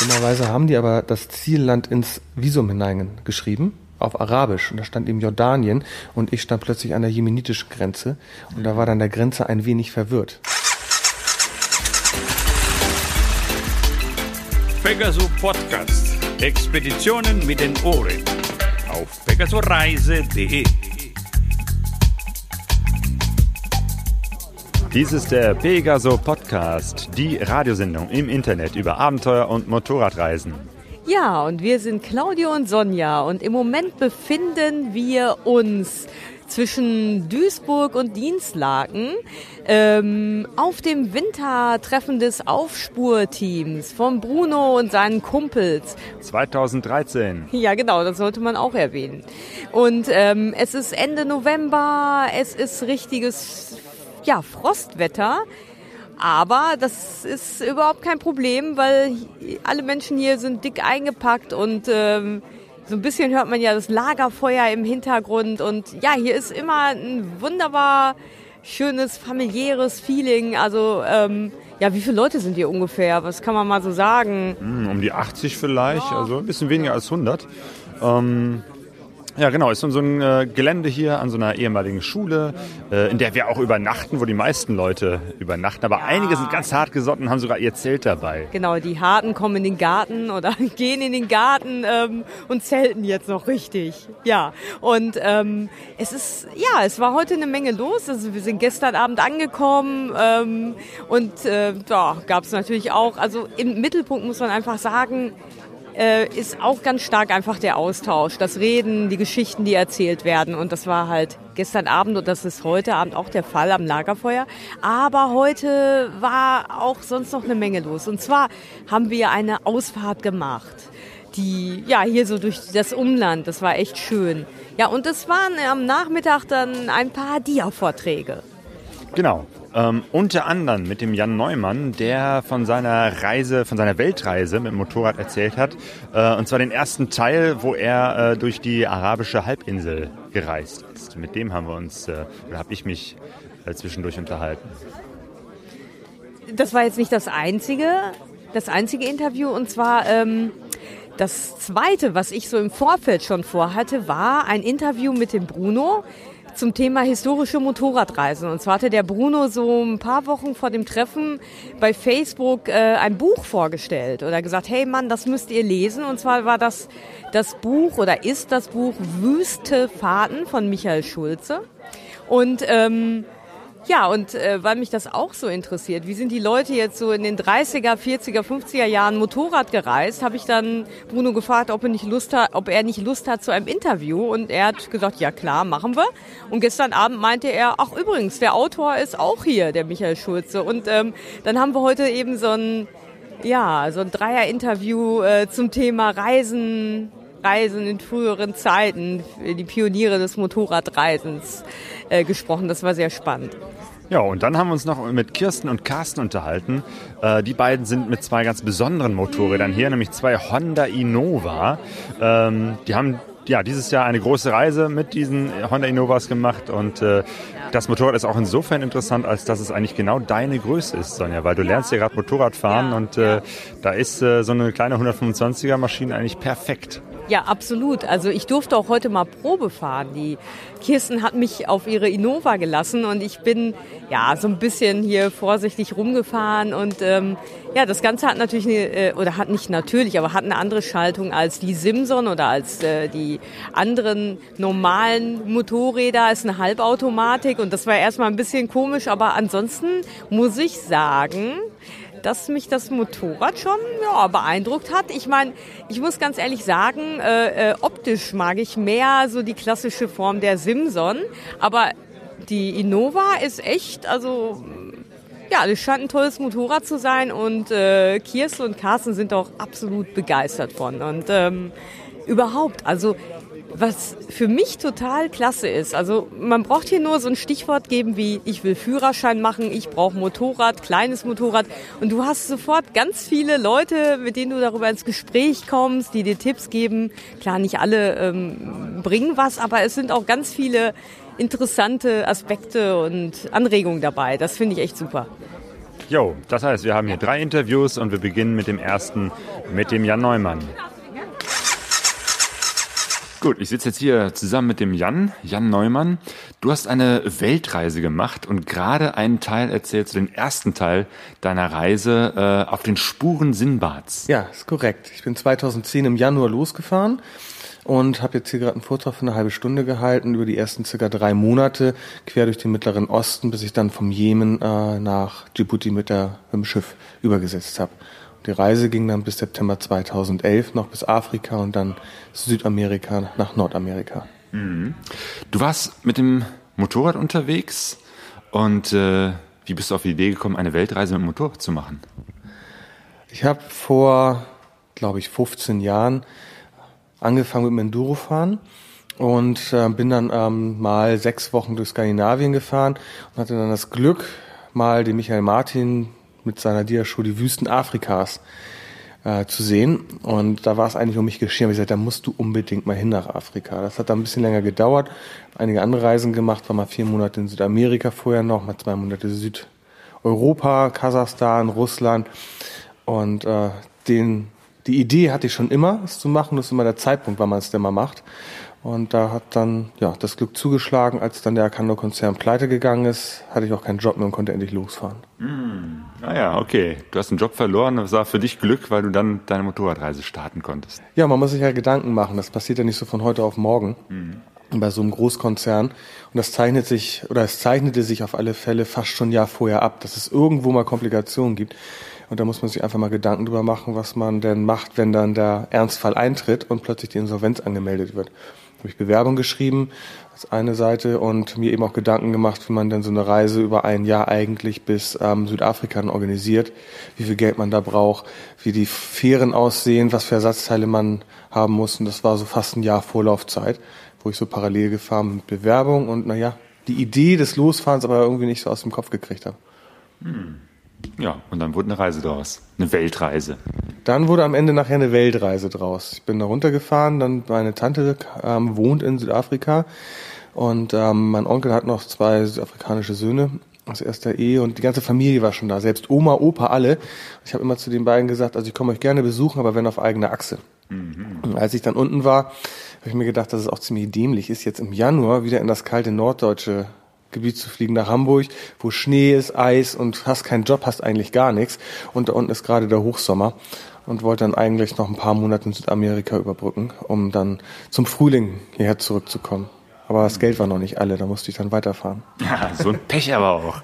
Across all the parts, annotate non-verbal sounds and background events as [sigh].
Dummerweise haben die aber das Zielland ins Visum hineingeschrieben auf Arabisch und da stand eben Jordanien und ich stand plötzlich an der jemenitischen Grenze und da war dann der Grenzer ein wenig verwirrt. Pegasus Podcast. Expeditionen mit den Ohren. Auf pegasoreise.de. Dies ist der Pegaso Podcast, die Radiosendung im Internet über Abenteuer und Motorradreisen. Ja, und wir sind Claudio und Sonja und im Moment befinden wir uns zwischen Duisburg und Dienstlaken ähm, auf dem Wintertreffen des Aufspurteams von Bruno und seinen Kumpels. 2013. Ja, genau, das sollte man auch erwähnen. Und ähm, es ist Ende November, es ist richtiges ja, Frostwetter. Aber das ist überhaupt kein Problem, weil alle Menschen hier sind dick eingepackt und ähm, so ein bisschen hört man ja das Lagerfeuer im Hintergrund. Und ja, hier ist immer ein wunderbar schönes familiäres Feeling. Also ähm, ja, wie viele Leute sind hier ungefähr? Was kann man mal so sagen? Hm, um die 80 vielleicht, also ein bisschen weniger als 100. Ähm, ja, genau. Ist so ein äh, Gelände hier an so einer ehemaligen Schule, äh, in der wir auch übernachten, wo die meisten Leute übernachten. Aber ja. einige sind ganz hart gesotten und haben sogar ihr Zelt dabei. Genau, die Harten kommen in den Garten oder [laughs] gehen in den Garten ähm, und zelten jetzt noch richtig. Ja, und ähm, es ist, ja, es war heute eine Menge los. Also wir sind gestern Abend angekommen ähm, und äh, da gab es natürlich auch, also im Mittelpunkt muss man einfach sagen, äh, ist auch ganz stark einfach der Austausch, das Reden, die Geschichten, die erzählt werden. Und das war halt gestern Abend und das ist heute Abend auch der Fall am Lagerfeuer. Aber heute war auch sonst noch eine Menge los. Und zwar haben wir eine Ausfahrt gemacht. Die, ja, hier so durch das Umland, das war echt schön. Ja, und es waren am Nachmittag dann ein paar Dia-Vorträge. Genau, ähm, unter anderem mit dem Jan Neumann, der von seiner Reise, von seiner Weltreise mit dem Motorrad erzählt hat. Äh, und zwar den ersten Teil, wo er äh, durch die arabische Halbinsel gereist ist. Mit dem haben wir uns, äh, habe ich mich äh, zwischendurch unterhalten. Das war jetzt nicht das einzige, das einzige Interview. Und zwar ähm, das zweite, was ich so im Vorfeld schon vorhatte, war ein Interview mit dem Bruno zum Thema historische Motorradreisen. Und zwar hatte der Bruno so ein paar Wochen vor dem Treffen bei Facebook äh, ein Buch vorgestellt oder gesagt, hey Mann, das müsst ihr lesen. Und zwar war das das Buch oder ist das Buch Wüste Fahrten von Michael Schulze. Und ähm, ja, und äh, weil mich das auch so interessiert, wie sind die Leute jetzt so in den 30er, 40er, 50er Jahren Motorrad gereist, habe ich dann Bruno gefragt, ob er nicht Lust hat, ob er nicht Lust hat zu einem Interview und er hat gesagt, ja klar, machen wir. Und gestern Abend meinte er, ach übrigens, der Autor ist auch hier, der Michael Schulze. Und ähm, dann haben wir heute eben so ein ja, so ein Dreier-Interview äh, zum Thema Reisen, Reisen in früheren Zeiten, die Pioniere des Motorradreisens äh, gesprochen. Das war sehr spannend. Ja, und dann haben wir uns noch mit Kirsten und Carsten unterhalten. Äh, die beiden sind mit zwei ganz besonderen Motorrädern hier, nämlich zwei Honda Innova. Ähm, die haben ja, dieses Jahr eine große Reise mit diesen Honda Innovas gemacht und äh, das Motorrad ist auch insofern interessant, als dass es eigentlich genau deine Größe ist, Sonja, weil du ja. lernst ja gerade Motorrad fahren ja, und äh, da ist äh, so eine kleine 125er Maschine eigentlich perfekt. Ja, absolut. Also ich durfte auch heute mal Probe fahren. Die Kirsten hat mich auf ihre Innova gelassen und ich bin ja so ein bisschen hier vorsichtig rumgefahren und ähm, ja, das Ganze hat natürlich eine, äh, oder hat nicht natürlich, aber hat eine andere Schaltung als die Simson oder als äh, die anderen normalen Motorräder. Ist eine Halbautomatik und das war erstmal ein bisschen komisch, aber ansonsten muss ich sagen, dass mich das Motorrad schon ja, beeindruckt hat. Ich meine, ich muss ganz ehrlich sagen, äh, äh, optisch mag ich mehr so die klassische Form der Simson, aber die Innova ist echt, also ja, das scheint ein tolles Motorrad zu sein und äh, Kirsten und Carsten sind auch absolut begeistert von. Und ähm, überhaupt, also was für mich total klasse ist. Also man braucht hier nur so ein Stichwort geben wie ich will Führerschein machen, ich brauche Motorrad, kleines Motorrad und du hast sofort ganz viele Leute, mit denen du darüber ins Gespräch kommst, die dir Tipps geben. Klar, nicht alle ähm, bringen was, aber es sind auch ganz viele interessante Aspekte und Anregungen dabei. Das finde ich echt super. Jo, das heißt, wir haben hier drei Interviews und wir beginnen mit dem ersten, mit dem Jan Neumann. Gut, ich sitze jetzt hier zusammen mit dem Jan, Jan Neumann. Du hast eine Weltreise gemacht und gerade einen Teil erzählst, den ersten Teil deiner Reise äh, auf den Spuren Sinbads. Ja, ist korrekt. Ich bin 2010 im Januar losgefahren und habe jetzt hier gerade einen Vortrag für eine halbe Stunde gehalten über die ersten circa drei Monate quer durch den Mittleren Osten, bis ich dann vom Jemen äh, nach Djibouti mit, der, mit dem Schiff übergesetzt habe. Die Reise ging dann bis September 2011 noch bis Afrika und dann Südamerika nach Nordamerika. Mhm. Du warst mit dem Motorrad unterwegs und äh, wie bist du auf die Idee gekommen, eine Weltreise mit dem Motorrad zu machen? Ich habe vor, glaube ich, 15 Jahren angefangen mit dem Endurofahren und äh, bin dann ähm, mal sechs Wochen durch Skandinavien gefahren und hatte dann das Glück, mal den Michael Martin mit seiner Diashow die Wüsten Afrikas äh, zu sehen. Und da war es eigentlich um mich geschehen. Ich gesagt, da musst du unbedingt mal hin nach Afrika. Das hat dann ein bisschen länger gedauert. Einige andere Reisen gemacht, war mal vier Monate in Südamerika vorher noch, mal zwei Monate Südeuropa, Kasachstan, Russland. Und äh, den, die Idee hatte ich schon immer, es zu machen. Das ist immer der Zeitpunkt, wann man es denn mal macht. Und da hat dann ja das Glück zugeschlagen, als dann der Arcando-Konzern pleite gegangen ist, hatte ich auch keinen Job mehr und konnte endlich losfahren. Mm. Ah ja, okay. Du hast einen Job verloren, das war für dich Glück, weil du dann deine Motorradreise starten konntest. Ja, man muss sich ja Gedanken machen. Das passiert ja nicht so von heute auf morgen. Mm. Bei so einem Großkonzern. Und das zeichnet sich, oder es zeichnete sich auf alle Fälle fast schon ein Jahr vorher ab, dass es irgendwo mal Komplikationen gibt. Und da muss man sich einfach mal Gedanken drüber machen, was man denn macht, wenn dann der Ernstfall eintritt und plötzlich die Insolvenz angemeldet wird habe ich Bewerbung geschrieben als eine Seite und mir eben auch Gedanken gemacht, wie man denn so eine Reise über ein Jahr eigentlich bis ähm, Südafrika organisiert, wie viel Geld man da braucht, wie die Fähren aussehen, was für Ersatzteile man haben muss. Und das war so fast ein Jahr Vorlaufzeit, wo ich so parallel gefahren bin mit Bewerbung und naja, die Idee des Losfahrens aber irgendwie nicht so aus dem Kopf gekriegt habe. Hm. Ja, und dann wurde eine Reise draus. Eine Weltreise. Dann wurde am Ende nachher eine Weltreise draus. Ich bin da runtergefahren, dann meine Tante ähm, wohnt in Südafrika und ähm, mein Onkel hat noch zwei südafrikanische Söhne aus erster Ehe und die ganze Familie war schon da, selbst Oma, Opa, alle. Ich habe immer zu den beiden gesagt, also ich komme euch gerne besuchen, aber wenn auf eigene Achse. Mhm. Als ich dann unten war, habe ich mir gedacht, dass es auch ziemlich dämlich ist, jetzt im Januar wieder in das kalte norddeutsche Gebiet zu fliegen nach Hamburg, wo Schnee ist, Eis und hast keinen Job, hast eigentlich gar nichts. Und da unten ist gerade der Hochsommer und wollte dann eigentlich noch ein paar Monate in Südamerika überbrücken, um dann zum Frühling hierher zurückzukommen. Aber das Geld war noch nicht alle, da musste ich dann weiterfahren. [laughs] Ja, so ein Pech aber auch.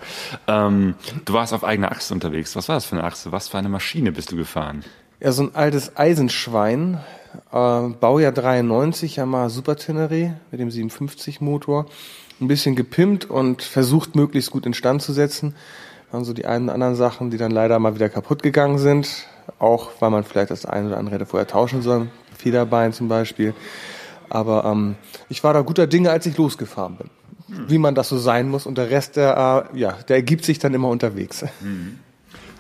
Ähm, du warst auf eigener Achse unterwegs. Was war das für eine Achse? Was für eine Maschine bist du gefahren? Ja, so ein altes Eisenschwein, äh, Baujahr 93, Yamaha Super Tenere mit dem 57 Motor ein bisschen gepimpt und versucht, möglichst gut instand zu setzen. Waren so die einen oder anderen Sachen, die dann leider mal wieder kaputt gegangen sind. Auch weil man vielleicht das eine oder andere hätte vorher tauschen sollen. Federbein zum Beispiel. Aber ähm, ich war da guter Dinge, als ich losgefahren bin. Wie man das so sein muss. Und der Rest, der, äh, ja, der ergibt sich dann immer unterwegs. Mhm.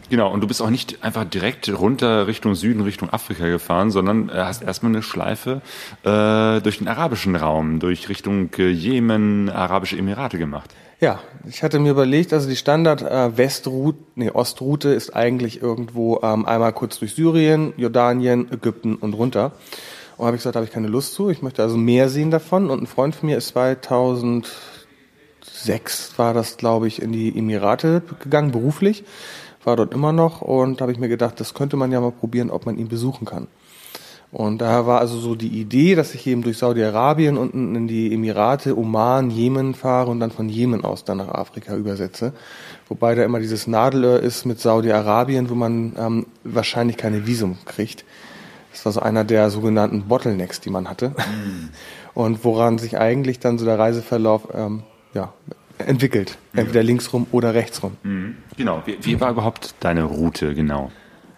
Genau, und du bist auch nicht einfach direkt runter Richtung Süden, Richtung Afrika gefahren, sondern äh, hast erstmal eine Schleife äh, durch den arabischen Raum, durch Richtung äh, Jemen, Arabische Emirate gemacht. Ja, ich hatte mir überlegt, also die Standard äh, Westroute, nee, Ostroute ist eigentlich irgendwo ähm, einmal kurz durch Syrien, Jordanien, Ägypten und runter. Und habe ich gesagt, habe ich keine Lust zu. Ich möchte also mehr sehen davon. Und ein Freund von mir ist 2006 war das, glaube ich, in die Emirate gegangen, beruflich war dort immer noch und habe ich mir gedacht, das könnte man ja mal probieren, ob man ihn besuchen kann. Und daher war also so die Idee, dass ich eben durch Saudi-Arabien unten in die Emirate, Oman, Jemen fahre und dann von Jemen aus dann nach Afrika übersetze. Wobei da immer dieses Nadelöhr ist mit Saudi-Arabien, wo man ähm, wahrscheinlich keine Visum kriegt. Das war so einer der sogenannten Bottlenecks, die man hatte. Mhm. [laughs] Und woran sich eigentlich dann so der Reiseverlauf ähm, ja, entwickelt. Entweder mhm. linksrum oder rechtsrum. Mhm. Genau. Wie, wie, war überhaupt deine Route genau?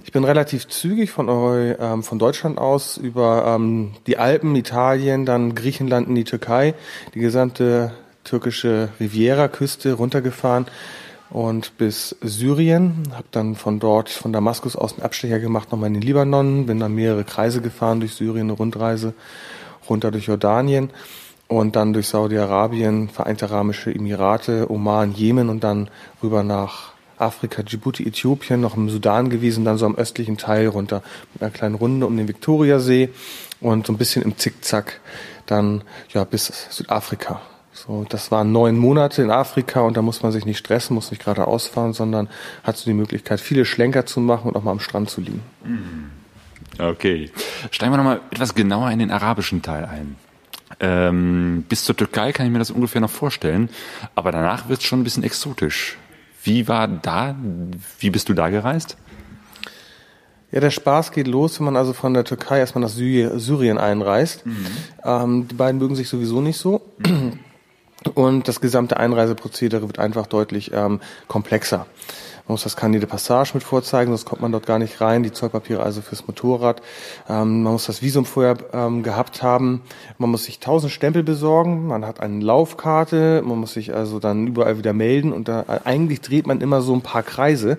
Ich bin relativ zügig von, ähm, von Deutschland aus über ähm, die Alpen, Italien, dann Griechenland in die Türkei, die gesamte türkische Riviera-Küste runtergefahren und bis Syrien. Habe dann von dort, von Damaskus aus einen Abstecher gemacht, nochmal in den Libanon, bin dann mehrere Kreise gefahren durch Syrien, eine Rundreise, runter durch Jordanien und dann durch Saudi-Arabien, Vereinte Arabische Emirate, Oman, Jemen und dann rüber nach Afrika, Djibouti, Äthiopien, noch im Sudan gewesen, dann so am östlichen Teil runter mit einer kleinen Runde um den Viktoriasee und so ein bisschen im Zickzack dann ja bis Südafrika. So, das waren neun Monate in Afrika und da muss man sich nicht stressen, muss nicht gerade ausfahren, sondern hat so die Möglichkeit, viele Schlenker zu machen und auch mal am Strand zu liegen. Okay. Steigen wir nochmal etwas genauer in den arabischen Teil ein. Ähm, bis zur Türkei kann ich mir das ungefähr noch vorstellen, aber danach wird es schon ein bisschen exotisch. Wie war da, wie bist du da gereist? Ja, der Spaß geht los, wenn man also von der Türkei erstmal nach Syrien einreist. Mhm. Ähm, die beiden mögen sich sowieso nicht so. Mhm. Und das gesamte Einreiseprozedere wird einfach deutlich ähm, komplexer. Man muss das Carnet de Passage mit vorzeigen, sonst kommt man dort gar nicht rein. Die Zollpapiere also fürs Motorrad. Ähm, man muss das Visum vorher ähm, gehabt haben. Man muss sich tausend Stempel besorgen. Man hat eine Laufkarte. Man muss sich also dann überall wieder melden. Und da eigentlich dreht man immer so ein paar Kreise.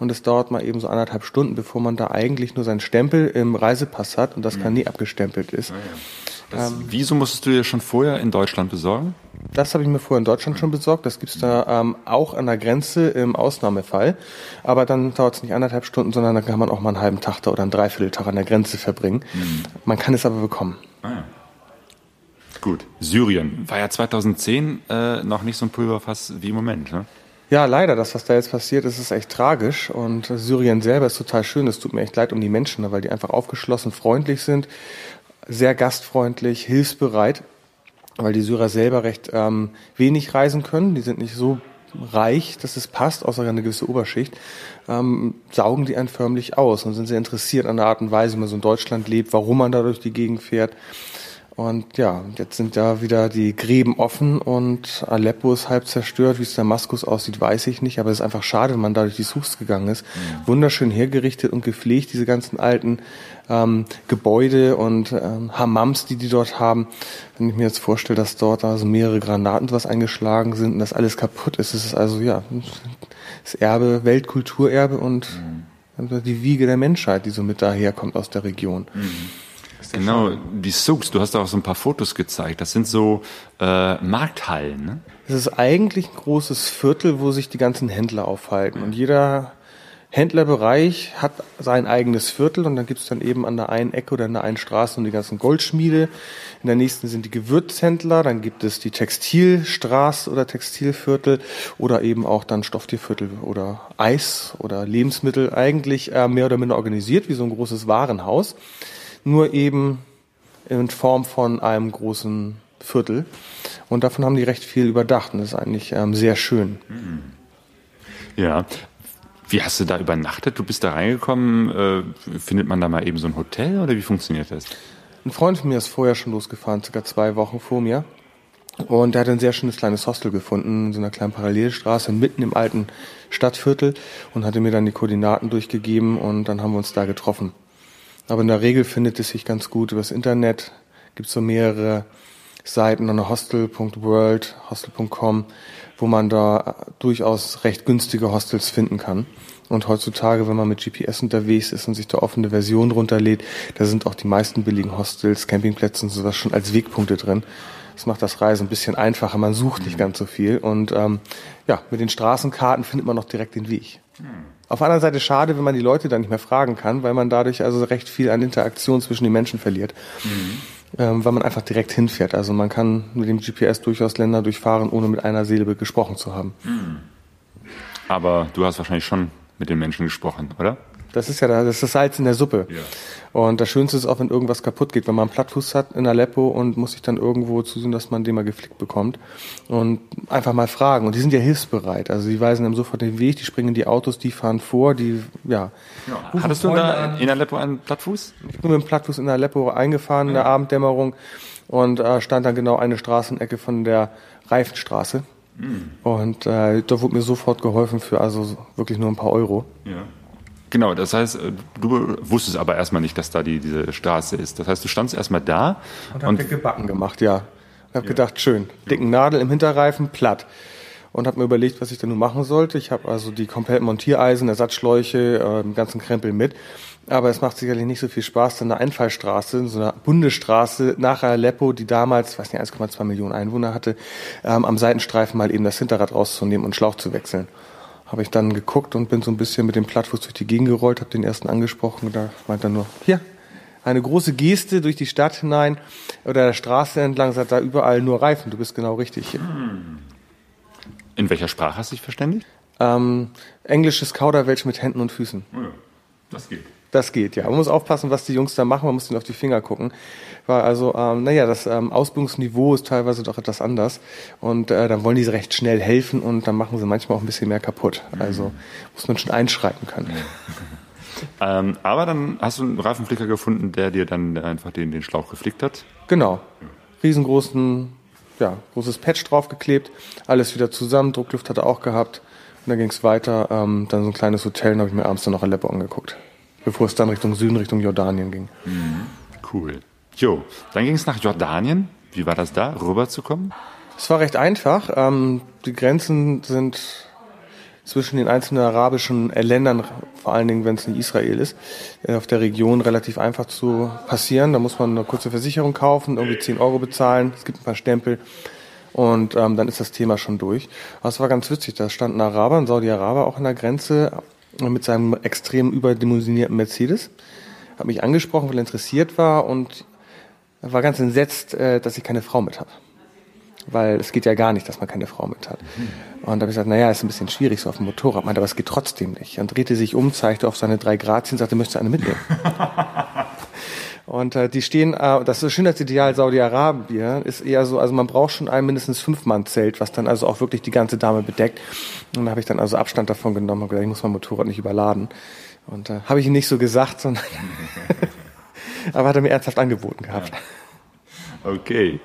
Und es dauert mal eben so anderthalb Stunden, bevor man da eigentlich nur seinen Stempel im Reisepass hat und das mhm. abgestempelt ist. Ah, ja. Das ähm, Visum musstest du dir schon vorher in Deutschland besorgen? Das habe ich mir vorher in Deutschland schon besorgt. Das gibt's da ähm, auch an der Grenze im Ausnahmefall. Aber dann dauert es nicht anderthalb Stunden, sondern dann kann man auch mal einen halben Tag da oder einen Dreivierteltag an der Grenze verbringen. Mhm. Man kann es aber bekommen. Ah, ja. Gut. Syrien war ja 2010 äh, noch nicht so ein Pulverfass wie im Moment. Ne? Ja, leider, das, was da jetzt passiert, ist, ist echt tragisch. Und Syrien selber ist total schön. Es tut mir echt leid um die Menschen, weil die einfach aufgeschlossen, freundlich sind sehr gastfreundlich, hilfsbereit, weil die Syrer selber recht ähm, wenig reisen können. Die sind nicht so reich, dass es passt, außer eine gewisse Oberschicht, ähm, saugen die einen förmlich aus und sind sehr interessiert an der Art und Weise, wie man so in Deutschland lebt, warum man da durch die Gegend fährt. Und ja, jetzt sind da wieder die Gräben offen und Aleppo ist halb zerstört. Wie es Damaskus aussieht, weiß ich nicht. Aber es ist einfach schade, wenn man da durch die Suchs gegangen ist. Mhm. Wunderschön hergerichtet und gepflegt, diese ganzen alten ähm, Gebäude und ähm, Hammams, die die dort haben. Wenn ich mir jetzt vorstelle, dass dort also mehrere Granaten was eingeschlagen sind und das alles kaputt ist, ist es also ja das Erbe, Weltkulturerbe und mhm. die Wiege der Menschheit, die so mit daherkommt aus der Region. Mhm. Genau, die Souks, du hast auch so ein paar Fotos gezeigt. Das sind so äh, Markthallen. Ne? Es ist eigentlich ein großes Viertel, wo sich die ganzen Händler aufhalten. Und jeder Händlerbereich hat sein eigenes Viertel und dann gibt es dann eben an der einen Ecke oder an der einen Straße und die ganzen Goldschmiede. In der nächsten sind die Gewürzhändler, dann gibt es die Textilstraße oder Textilviertel oder eben auch dann Stofftierviertel oder Eis oder Lebensmittel. Eigentlich äh, mehr oder minder organisiert wie so ein großes Warenhaus, nur eben in Form von einem großen Viertel. Und davon haben die recht viel überdacht und das ist eigentlich ähm, sehr schön. Ja, wie hast du da übernachtet? Du bist da reingekommen. Äh, findet man da mal eben so ein Hotel oder wie funktioniert das? Ein Freund von mir ist vorher schon losgefahren, circa zwei Wochen vor mir. Und er hat ein sehr schönes kleines Hostel gefunden, in so einer kleinen Parallelstraße, mitten im alten Stadtviertel und hatte mir dann die Koordinaten durchgegeben und dann haben wir uns da getroffen. Aber in der Regel findet es sich ganz gut übers Internet. Gibt so mehrere Seiten, eine hostel.world, hostel.com, wo man da durchaus recht günstige Hostels finden kann. Und heutzutage, wenn man mit GPS unterwegs ist und sich da offene Version runterlädt, da sind auch die meisten billigen Hostels, Campingplätze und sowas schon als Wegpunkte drin. Das macht das Reisen ein bisschen einfacher, man sucht nicht ganz so viel. Und ähm, ja, mit den Straßenkarten findet man noch direkt den Weg. Auf der anderen Seite schade, wenn man die Leute dann nicht mehr fragen kann, weil man dadurch also recht viel an Interaktion zwischen den Menschen verliert. Mhm ähm, weil man einfach direkt hinfährt. Also man kann mit dem GPS durchaus Länder durchfahren, ohne mit einer Silbe gesprochen zu haben. Hm. Aber du hast wahrscheinlich schon mit den Menschen gesprochen, oder? Das ist ja das, ist das Salz in der Suppe. Ja. Und das Schönste ist auch, wenn irgendwas kaputt geht, wenn man einen Plattfuß hat in Aleppo und muss sich dann irgendwo zusehen, dass man den mal geflickt bekommt. Und einfach mal fragen. Und die sind ja hilfsbereit. Also die weisen einem sofort den Weg, die springen in die Autos, die fahren vor, die, ja. ja. Hattest du da in Aleppo einen Plattfuß? Ich bin mit dem Plattfuß in Aleppo eingefahren in der Abenddämmerung und äh, stand dann genau eine Straßenecke von der Reifenstraße. Mhm. Und äh, da wurde mir sofort geholfen für also wirklich nur ein paar Euro. Ja. Genau, das heißt, äh, du wusstest aber erstmal nicht, dass da die, diese Straße ist. Das heißt, du standst erstmal da und, und hab gebacken gemacht, ja. Ich habe ja. gedacht, schön, dicken Nadel im Hinterreifen, platt. Und habe mir überlegt, was ich da nun machen sollte. Ich habe also die kompletten Montiereisen, Ersatzschläuche, äh, den ganzen Krempel mit. Aber es macht sicherlich nicht so viel Spaß, dann eine Einfallstraße, so eine Bundesstraße nach Aleppo, die damals, weiß nicht, 1,2 Millionen Einwohner hatte, ähm, am Seitenstreifen mal eben das Hinterrad rauszunehmen und Schlauch zu wechseln. Habe ich dann geguckt und bin so ein bisschen mit dem Plattfuß durch die Gegend gerollt, habe den ersten angesprochen und da meint er nur, hier, eine große Geste durch die Stadt hinein oder der Straße entlang, sagt da überall nur Reifen, du bist genau richtig. In welcher Sprache hast du dich verständigt? Ähm, englisches Kauderwelsch mit Händen und Füßen. Oh ja, das geht. Das geht, ja. Man muss aufpassen, was die Jungs da machen, man muss ihnen auf die Finger gucken. Weil also, ähm, naja, das ähm, Ausbildungsniveau ist teilweise doch etwas anders. Und äh, dann wollen die recht schnell helfen und dann machen sie manchmal auch ein bisschen mehr kaputt. Also muss man schon einschreiten können. [laughs] Ähm, aber dann hast du einen Reifenflicker gefunden, der dir dann einfach den, den Schlauch geflickt hat. Genau. Riesengroßen, ja, großes Patch draufgeklebt, alles wieder zusammen, Druckluft hat er auch gehabt. Und dann ging es weiter, ähm, dann so ein kleines Hotel, da habe ich mir abends dann noch Aleppo angeguckt. Bevor es dann Richtung Süden, Richtung Jordanien ging. Cool. Jo, dann ging es nach Jordanien. Wie war das da, rüberzukommen? Es war recht einfach. Ähm, die Grenzen sind zwischen den einzelnen arabischen Ländern, vor allen Dingen, wenn es nicht Israel ist, äh, auf der Region relativ einfach zu passieren. Da muss man eine kurze Versicherung kaufen, irgendwie 10 Euro bezahlen, es gibt ein paar Stempel und ähm, dann ist das Thema schon durch. Aber es war ganz witzig, da stand ein Araber, ein Saudi-Araber auch an der Grenze mit seinem extrem überdimensionierten Mercedes, hat mich angesprochen, weil er interessiert war und war ganz entsetzt, äh, dass ich keine Frau mit habe. Weil es geht ja gar nicht, dass man keine Frau mit hat. Und da habe ich gesagt, naja, ist ein bisschen schwierig so auf dem Motorrad, meinte, aber es geht trotzdem nicht. Und drehte sich um, zeigte auf seine drei Grazien, sagte, möchtest du eine mitnehmen? Und äh, die stehen, äh, das ist schön als Ideal Saudi-Arabien, ist eher so, also man braucht schon ein mindestens Fünf-Mann-Zelt, was dann also auch wirklich die ganze Dame bedeckt. Und da habe ich dann also Abstand davon genommen und gesagt, ich muss mein Motorrad nicht überladen. Und äh, habe ich ihm nicht so gesagt, sondern [laughs] aber hat er mir ernsthaft angeboten gehabt. Okay.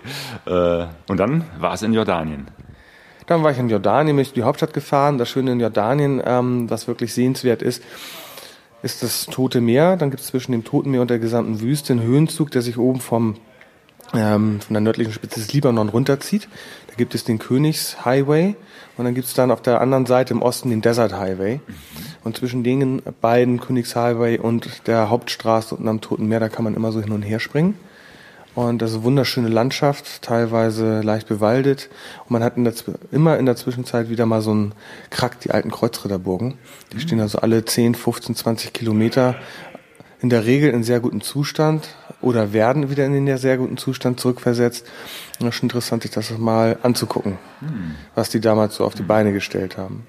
Äh, und dann war es in Jordanien. Dann war ich in Jordanien, bin ich in die Hauptstadt gefahren. Das Schöne in Jordanien, ähm, was wirklich sehenswert ist, ist das Tote Meer. Dann gibt es zwischen dem Toten Meer und der gesamten Wüste einen Höhenzug, der sich oben vom, ähm, von der nördlichen Spitze des Libanon runterzieht. Da gibt es den Königshighway und dann gibt es dann auf der anderen Seite im Osten den Desert Highway. Und zwischen den beiden Königshighway und der Hauptstraße unten am Toten Meer, da kann man immer so hin und her springen. Und das ist eine wunderschöne Landschaft, teilweise leicht bewaldet. Und man hat in der, immer in der Zwischenzeit wieder mal so einen Krack, die alten Kreuzritterburgen. Die stehen also alle 10, 15, 20 Kilometer in der Regel in sehr gutem Zustand oder werden wieder in den sehr guten Zustand zurückversetzt. Und das ist schon interessant, sich das mal anzugucken, was die damals so auf die Beine gestellt haben.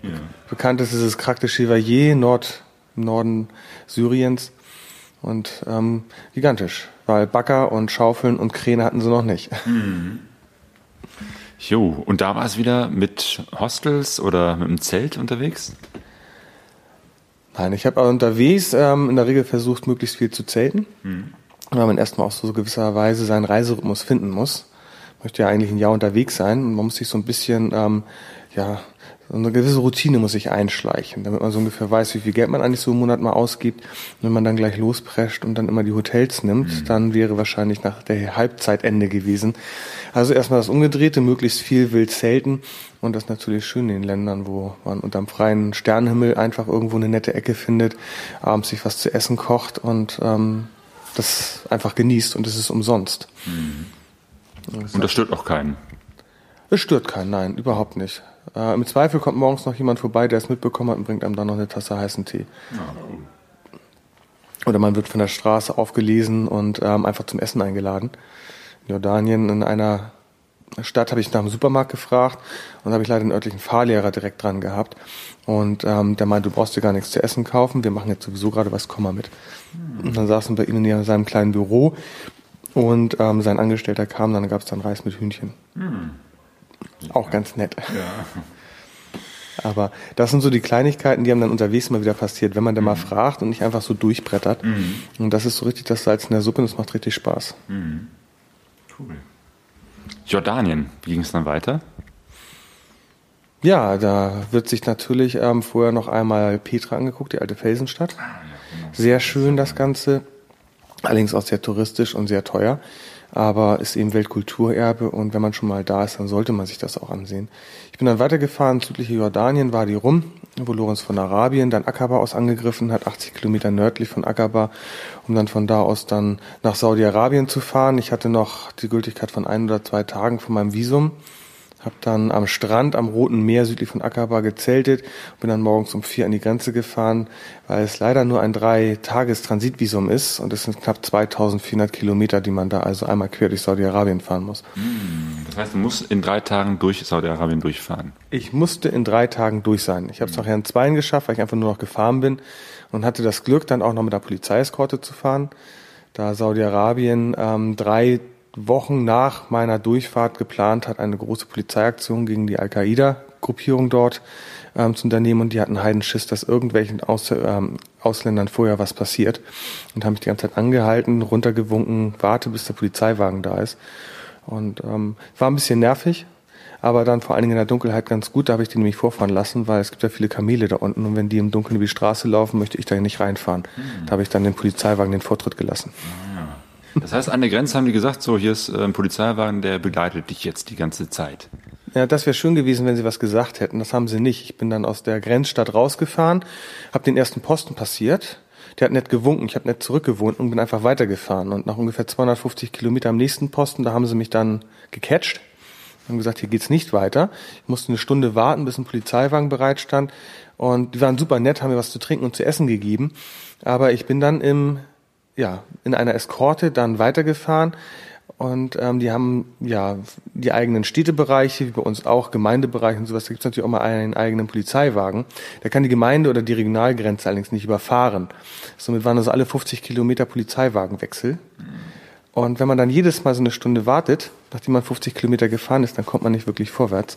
Bekannt ist dieses Krak de Chevalier, Nord, im Norden Syriens. Und ähm, gigantisch, weil Bagger und Schaufeln und Kräne hatten sie noch nicht. Jo, und da war es wieder mit Hostels oder mit einem Zelt unterwegs? Nein, ich habe unterwegs ähm, in der Regel versucht, möglichst viel zu zelten, weil man erstmal auch so gewisserweise seinen Reiserhythmus finden muss. Man möchte ja eigentlich ein Jahr unterwegs sein und man muss sich so ein bisschen, ähm, ja, eine gewisse Routine muss sich einschleichen, damit man so ungefähr weiß, wie viel Geld man eigentlich so im Monat mal ausgibt. Und wenn man dann gleich losprescht und dann immer die Hotels nimmt, dann wäre wahrscheinlich nach der Halbzeitende gewesen. Also erstmal das Umgedrehte, möglichst viel wild zelten und das ist natürlich schön in den Ländern, wo man unterm freien Sternenhimmel einfach irgendwo eine nette Ecke findet, abends sich was zu essen kocht und ähm, das einfach genießt und es ist umsonst. Und das stört auch keinen. Es stört keinen, nein, überhaupt nicht. Äh, Im Zweifel kommt morgens noch jemand vorbei, der es mitbekommen hat und bringt einem dann noch eine Tasse heißen Tee. Oder man wird von der Straße aufgelesen und ähm, einfach zum Essen eingeladen. In Jordanien in einer Stadt habe ich nach dem Supermarkt gefragt und da habe ich leider den örtlichen Fahrlehrer direkt dran gehabt. Und ähm, der meinte, du brauchst dir gar nichts zu essen kaufen, wir machen jetzt sowieso gerade was, komm mal mit. Und dann saßen wir ihm in seinem kleinen Büro und ähm, sein Angestellter kam, dann gab es dann Reis mit Hühnchen. Auch ganz nett. Aber das sind so die Kleinigkeiten, die einem dann unterwegs mal wieder passiert, wenn man dann mal fragt und nicht einfach so durchbrettert. Und das ist so richtig das Salz in der Suppe und das macht richtig Spaß. Cool. Jordanien, wie ging es dann weiter? Ja, da wird sich natürlich ähm, vorher noch einmal Petra angeguckt, die alte Felsenstadt. Sehr schön das Ganze, allerdings auch sehr touristisch und sehr teuer, aber ist eben Weltkulturerbe und wenn man schon mal da ist, dann sollte man sich das auch ansehen. Ich bin dann weitergefahren, südliche Jordanien, war die rum, wo Lorenz von Arabien dann Aqaba aus angegriffen hat, 80 Kilometer nördlich von Aqaba, um dann von da aus dann nach Saudi-Arabien zu fahren. Ich hatte noch die Gültigkeit von ein oder zwei Tagen von meinem Visum, habe dann am Strand am Roten Meer südlich von Akaba gezeltet, bin dann morgens um vier an die Grenze gefahren, weil es leider nur ein drei Tages Transitvisum ist und es sind knapp 2400 Kilometer, die man da also einmal quer durch Saudi-Arabien fahren muss. Hm, das heißt, du musst in drei Tagen durch Saudi-Arabien durchfahren? Ich musste in drei Tagen durch sein. Ich habe es nachher in zwei geschafft, weil ich einfach nur noch gefahren bin und hatte das Glück, dann auch noch mit der Polizeieskorte zu fahren, da Saudi-Arabien ähm, drei Wochen nach meiner Durchfahrt geplant hat, eine große Polizeiaktion gegen die Al-Qaida-Gruppierung dort ähm, zu unternehmen und die hatten Heidenschiss, dass irgendwelchen Aus, ähm, Ausländern vorher was passiert und haben mich die ganze Zeit angehalten, runtergewunken, warte, bis der Polizeiwagen da ist. Und ähm, war ein bisschen nervig, aber dann vor allen Dingen in der Dunkelheit ganz gut. Da habe ich die nämlich vorfahren lassen, weil es gibt ja viele Kamele da unten und wenn die im Dunkeln über die Straße laufen, möchte ich da nicht reinfahren. Mhm. Da habe ich dann den Polizeiwagen den Vortritt gelassen. Ah. Das heißt, an der Grenze haben die gesagt, so hier ist ein Polizeiwagen, der begleitet dich jetzt die ganze Zeit. Ja, das wäre schön gewesen, wenn sie was gesagt hätten. Das haben sie nicht. Ich bin dann aus der Grenzstadt rausgefahren, habe den ersten Posten passiert. Der hat nett gewunken, ich habe nett zurückgewohnt und bin einfach weitergefahren. Und nach ungefähr 250 Kilometer am nächsten Posten, da haben sie mich dann gecatcht haben gesagt, hier geht's nicht weiter. Ich musste eine Stunde warten, bis ein Polizeiwagen bereit stand. Und die waren super nett, haben mir was zu trinken und zu essen gegeben. Aber ich bin dann im, ja, in einer Eskorte dann weitergefahren. Und ähm, die haben ja die eigenen Städtebereiche, wie bei uns auch, Gemeindebereiche und sowas. Da gibt's natürlich auch mal einen eigenen Polizeiwagen. Der kann die Gemeinde oder die Regionalgrenze allerdings nicht überfahren. Somit waren also alle 50 Kilometer Polizeiwagenwechsel. Und wenn man dann jedes Mal so eine Stunde wartet, nachdem man 50 Kilometer gefahren ist, dann kommt man nicht wirklich vorwärts.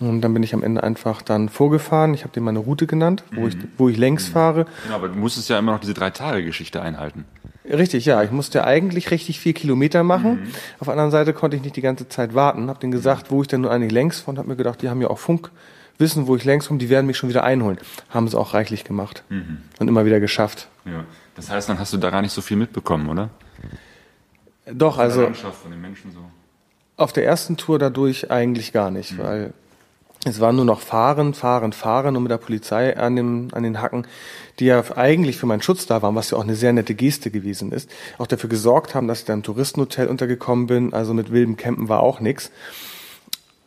Mhm. Und dann bin ich am Ende einfach dann vorgefahren. Ich habe dir meine Route genannt, wo, mhm. ich, wo ich längs mhm. fahre. Genau, aber du musstest ja immer noch diese Drei-Tage-Geschichte einhalten. Richtig, ja. Ich musste eigentlich richtig vier Kilometer machen. Mhm. Auf der anderen Seite konnte ich nicht die ganze Zeit warten. Hab denen gesagt, wo ich denn nur eigentlich längs war und hab mir gedacht, die haben ja auch Funk wissen, wo ich längs komme, die werden mich schon wieder einholen. Haben sie auch reichlich gemacht mhm. und immer wieder geschafft. Ja. Das heißt, dann hast du da gar nicht so viel mitbekommen, oder? Doch, also so. auf der ersten Tour dadurch eigentlich gar nicht, mhm. weil es war nur noch Fahren, Fahren, Fahren und mit der Polizei an, dem, an den Hacken, die ja eigentlich für meinen Schutz da waren, was ja auch eine sehr nette Geste gewesen ist. Auch dafür gesorgt haben, dass ich dann im Touristenhotel untergekommen bin, also mit wildem Campen war auch nix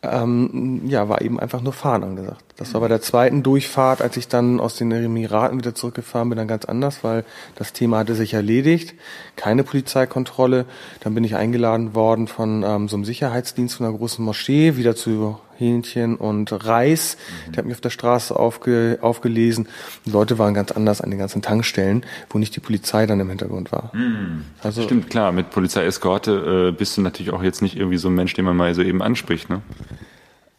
ähm, ja, war eben einfach nur Fahren angesagt. Das war bei der zweiten Durchfahrt, als ich dann aus den Emiraten wieder zurückgefahren bin, dann ganz anders, weil das Thema hatte sich erledigt. Keine Polizeikontrolle. Dann bin ich eingeladen worden von ähm, so einem Sicherheitsdienst von einer großen Moschee, wieder zu Hähnchen und Reis. Mhm. Der hat mich auf der Straße aufge, aufgelesen. Die Leute waren ganz anders an den ganzen Tankstellen, wo nicht die Polizei dann im Hintergrund war. Mhm. Also Stimmt, klar, mit Polizeieskorte äh, bist du natürlich auch jetzt nicht irgendwie so ein Mensch, den man mal so eben anspricht, ne?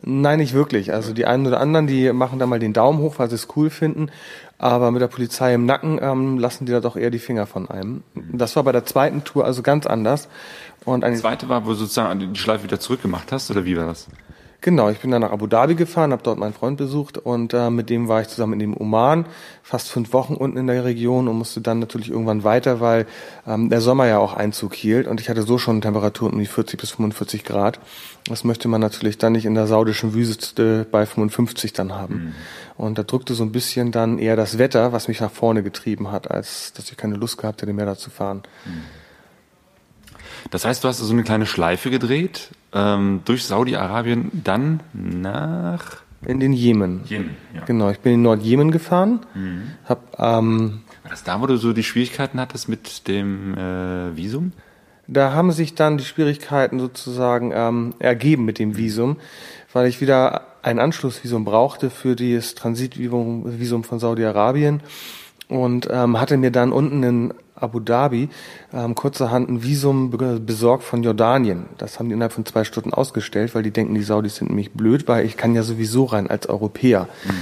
Nein, nicht wirklich. Also die einen oder anderen, die machen da mal den Daumen hoch, weil sie es cool finden. Aber mit der Polizei im Nacken ähm, lassen die da doch eher die Finger von einem. Das war bei der zweiten Tour also ganz anders. Und eine die zweite war, wo du sozusagen die Schleife wieder zurückgemacht hast, oder wie war das? Genau, ich bin dann nach Abu Dhabi gefahren, habe dort meinen Freund besucht und äh, mit dem war ich zusammen in dem Oman, fast fünf Wochen unten in der Region und musste dann natürlich irgendwann weiter, weil ähm, der Sommer ja auch Einzug hielt und ich hatte so schon Temperaturen um die 40 bis 45 Grad. Das möchte man natürlich dann nicht in der saudischen Wüste bei 55 dann haben. Mhm. Und da drückte so ein bisschen dann eher das Wetter, was mich nach vorne getrieben hat, als dass ich keine Lust gehabt hätte, mehr da zu fahren. Mhm. Das heißt, du hast so eine kleine Schleife gedreht ähm, durch Saudi-Arabien, dann nach in den Jemen. Jemen, ja. Genau, ich bin in Nordjemen gefahren. Mhm. Hab, ähm, War das da, wo du so die Schwierigkeiten hattest mit dem äh, Visum? Da haben sich dann die Schwierigkeiten sozusagen ähm, ergeben mit dem Visum, weil ich wieder ein Anschlussvisum brauchte für das Transitvisum von Saudi-Arabien und ähm, hatte mir dann unten in Abu Dhabi ähm, kurzerhand ein Visum besorgt von Jordanien. Das haben die innerhalb von zwei Stunden ausgestellt, weil die denken, die Saudis sind nämlich blöd, weil ich kann ja sowieso rein als Europäer. Mhm.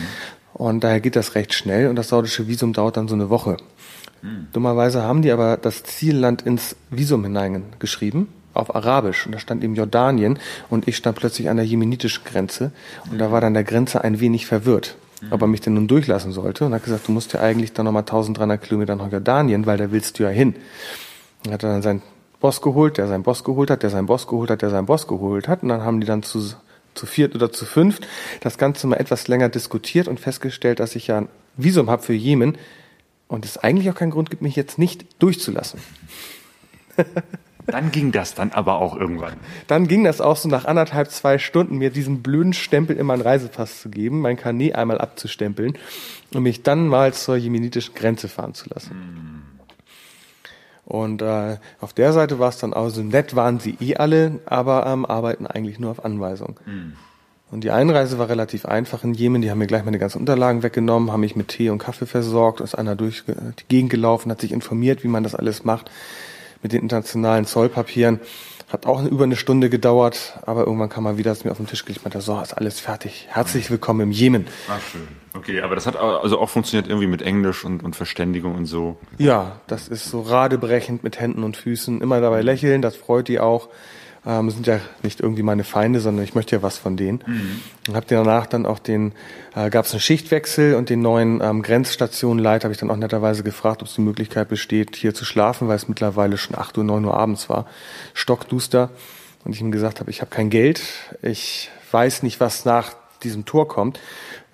Und daher geht das recht schnell und das saudische Visum dauert dann so eine Woche. Mhm. Dummerweise haben die aber das Zielland ins Visum hineingeschrieben auf Arabisch und da stand eben Jordanien und ich stand plötzlich an der jemenitischen Grenze und da war dann der Grenze ein wenig verwirrt ob er mich denn nun durchlassen sollte. Und hat gesagt, du musst ja eigentlich dann nochmal 1300 Kilometer nach Jordanien, weil da willst du ja hin. Und hat dann seinen Boss geholt, der seinen Boss geholt hat, der seinen Boss geholt hat, der seinen Boss geholt hat. Und dann haben die dann zu, zu viert oder zu fünft das Ganze mal etwas länger diskutiert und festgestellt, dass ich ja ein Visum habe für Jemen und es eigentlich auch keinen Grund gibt, mich jetzt nicht durchzulassen. [laughs] Dann ging das dann aber auch irgendwann. Dann ging das auch so nach anderthalb, zwei Stunden, mir diesen blöden Stempel in meinen Reisepass zu geben, mein Carnet einmal abzustempeln und mich dann mal zur jemenitischen Grenze fahren zu lassen. Und äh, auf der Seite war es dann auch so nett, waren sie eh alle, aber ähm, arbeiten eigentlich nur auf Anweisung. Und die Einreise war relativ einfach in Jemen. Die haben mir gleich meine ganzen Unterlagen weggenommen, haben mich mit Tee und Kaffee versorgt, ist einer durch die Gegend gelaufen, hat sich informiert, wie man das alles macht mit den internationalen Zollpapieren. Hat auch über eine Stunde gedauert, aber irgendwann kam man wieder zu mir auf den Tisch gelegt, meinte, so, ist alles fertig. Herzlich willkommen im Jemen. Ach, schön. Okay, aber das hat also auch funktioniert irgendwie mit Englisch und, und Verständigung und so. Ja, das ist so radebrechend mit Händen und Füßen, immer dabei lächeln, das freut die auch. Ähm, sind ja nicht irgendwie meine Feinde, sondern ich möchte ja was von denen. Und habe danach dann auch den, äh, gab es einen Schichtwechsel und den neuen ähm, Grenzstationenleiter habe ich dann auch netterweise gefragt, ob es die Möglichkeit besteht, hier zu schlafen, weil es mittlerweile schon 8 Uhr, 9 Uhr abends war. Stockduster. Und ich ihm gesagt habe, ich habe kein Geld, ich weiß nicht, was nach diesem Tor kommt.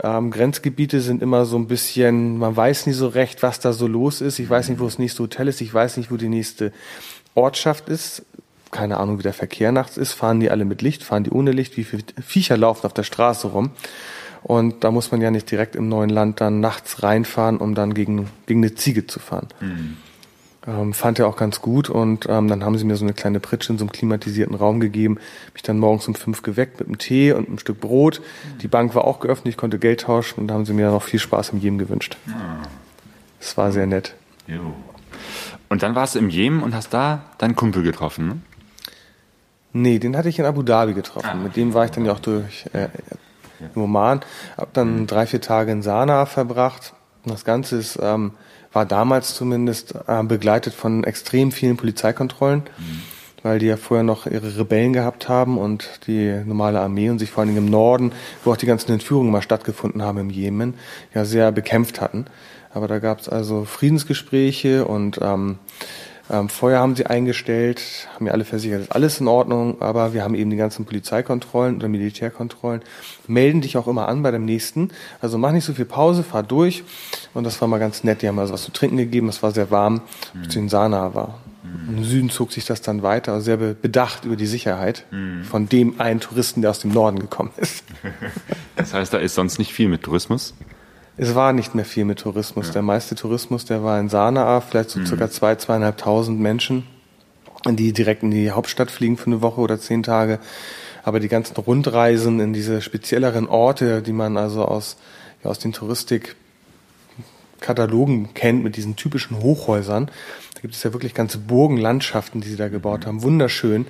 Ähm, Grenzgebiete sind immer so ein bisschen, man weiß nie so recht, was da so los ist. Ich weiß nicht, wo das nächste Hotel ist. Ich weiß nicht, wo die nächste Ortschaft ist. Keine Ahnung, wie der Verkehr nachts ist. Fahren die alle mit Licht? Fahren die ohne Licht? Wie viele Viecher laufen auf der Straße rum? Und da muss man ja nicht direkt im neuen Land dann nachts reinfahren, um dann gegen, gegen eine Ziege zu fahren. Ähm, fand er auch ganz gut und ähm, dann haben sie mir so eine kleine Pritsche in so einem klimatisierten Raum gegeben, mich dann morgens um fünf geweckt mit einem Tee und einem Stück Brot. Die Bank war auch geöffnet, ich konnte Geld tauschen und da haben sie mir noch viel Spaß im Jemen gewünscht. Es war sehr nett. Jo. Und dann warst du im Jemen und hast da deinen Kumpel getroffen, ne? Nee, den hatte ich in Abu Dhabi getroffen. Mit dem war ich dann ja auch durch äh, im Oman. Hab dann drei, vier Tage in Sanaa verbracht. Und das Ganze ist, ähm, war damals zumindest äh, begleitet von extrem vielen Polizeikontrollen, weil die ja vorher noch ihre Rebellen gehabt haben und die normale Armee und sich vor allen Dingen im Norden, wo auch die ganzen Entführungen mal stattgefunden haben im Jemen, ja sehr bekämpft hatten. Aber da gab es also Friedensgespräche und ähm, ähm, Feuer haben sie eingestellt, haben mir alle versichert, ist alles in Ordnung, aber wir haben eben die ganzen Polizeikontrollen oder Militärkontrollen. Melden dich auch immer an bei dem nächsten. Also mach nicht so viel Pause, fahr durch. Und das war mal ganz nett. Die haben also was zu trinken gegeben, es war sehr warm, bis ich in Sanaa war. Im Süden zog sich das dann weiter, also sehr be- bedacht über die Sicherheit von dem einen Touristen, der aus dem Norden gekommen ist. [laughs] Das heißt, da ist sonst nicht viel mit Tourismus. Es war nicht mehr viel mit Tourismus. Der meiste Tourismus, der war in Sanaa, vielleicht so circa zwei, zweieinhalbtausend Menschen, die direkt in die Hauptstadt fliegen für eine Woche oder zehn Tage. Aber die ganzen Rundreisen in diese spezielleren Orte, die man also aus, ja, aus den Touristik-Katalogen kennt, mit diesen typischen Hochhäusern, da gibt es ja wirklich ganze Burgenlandschaften, die sie da gebaut haben. Wunderschön.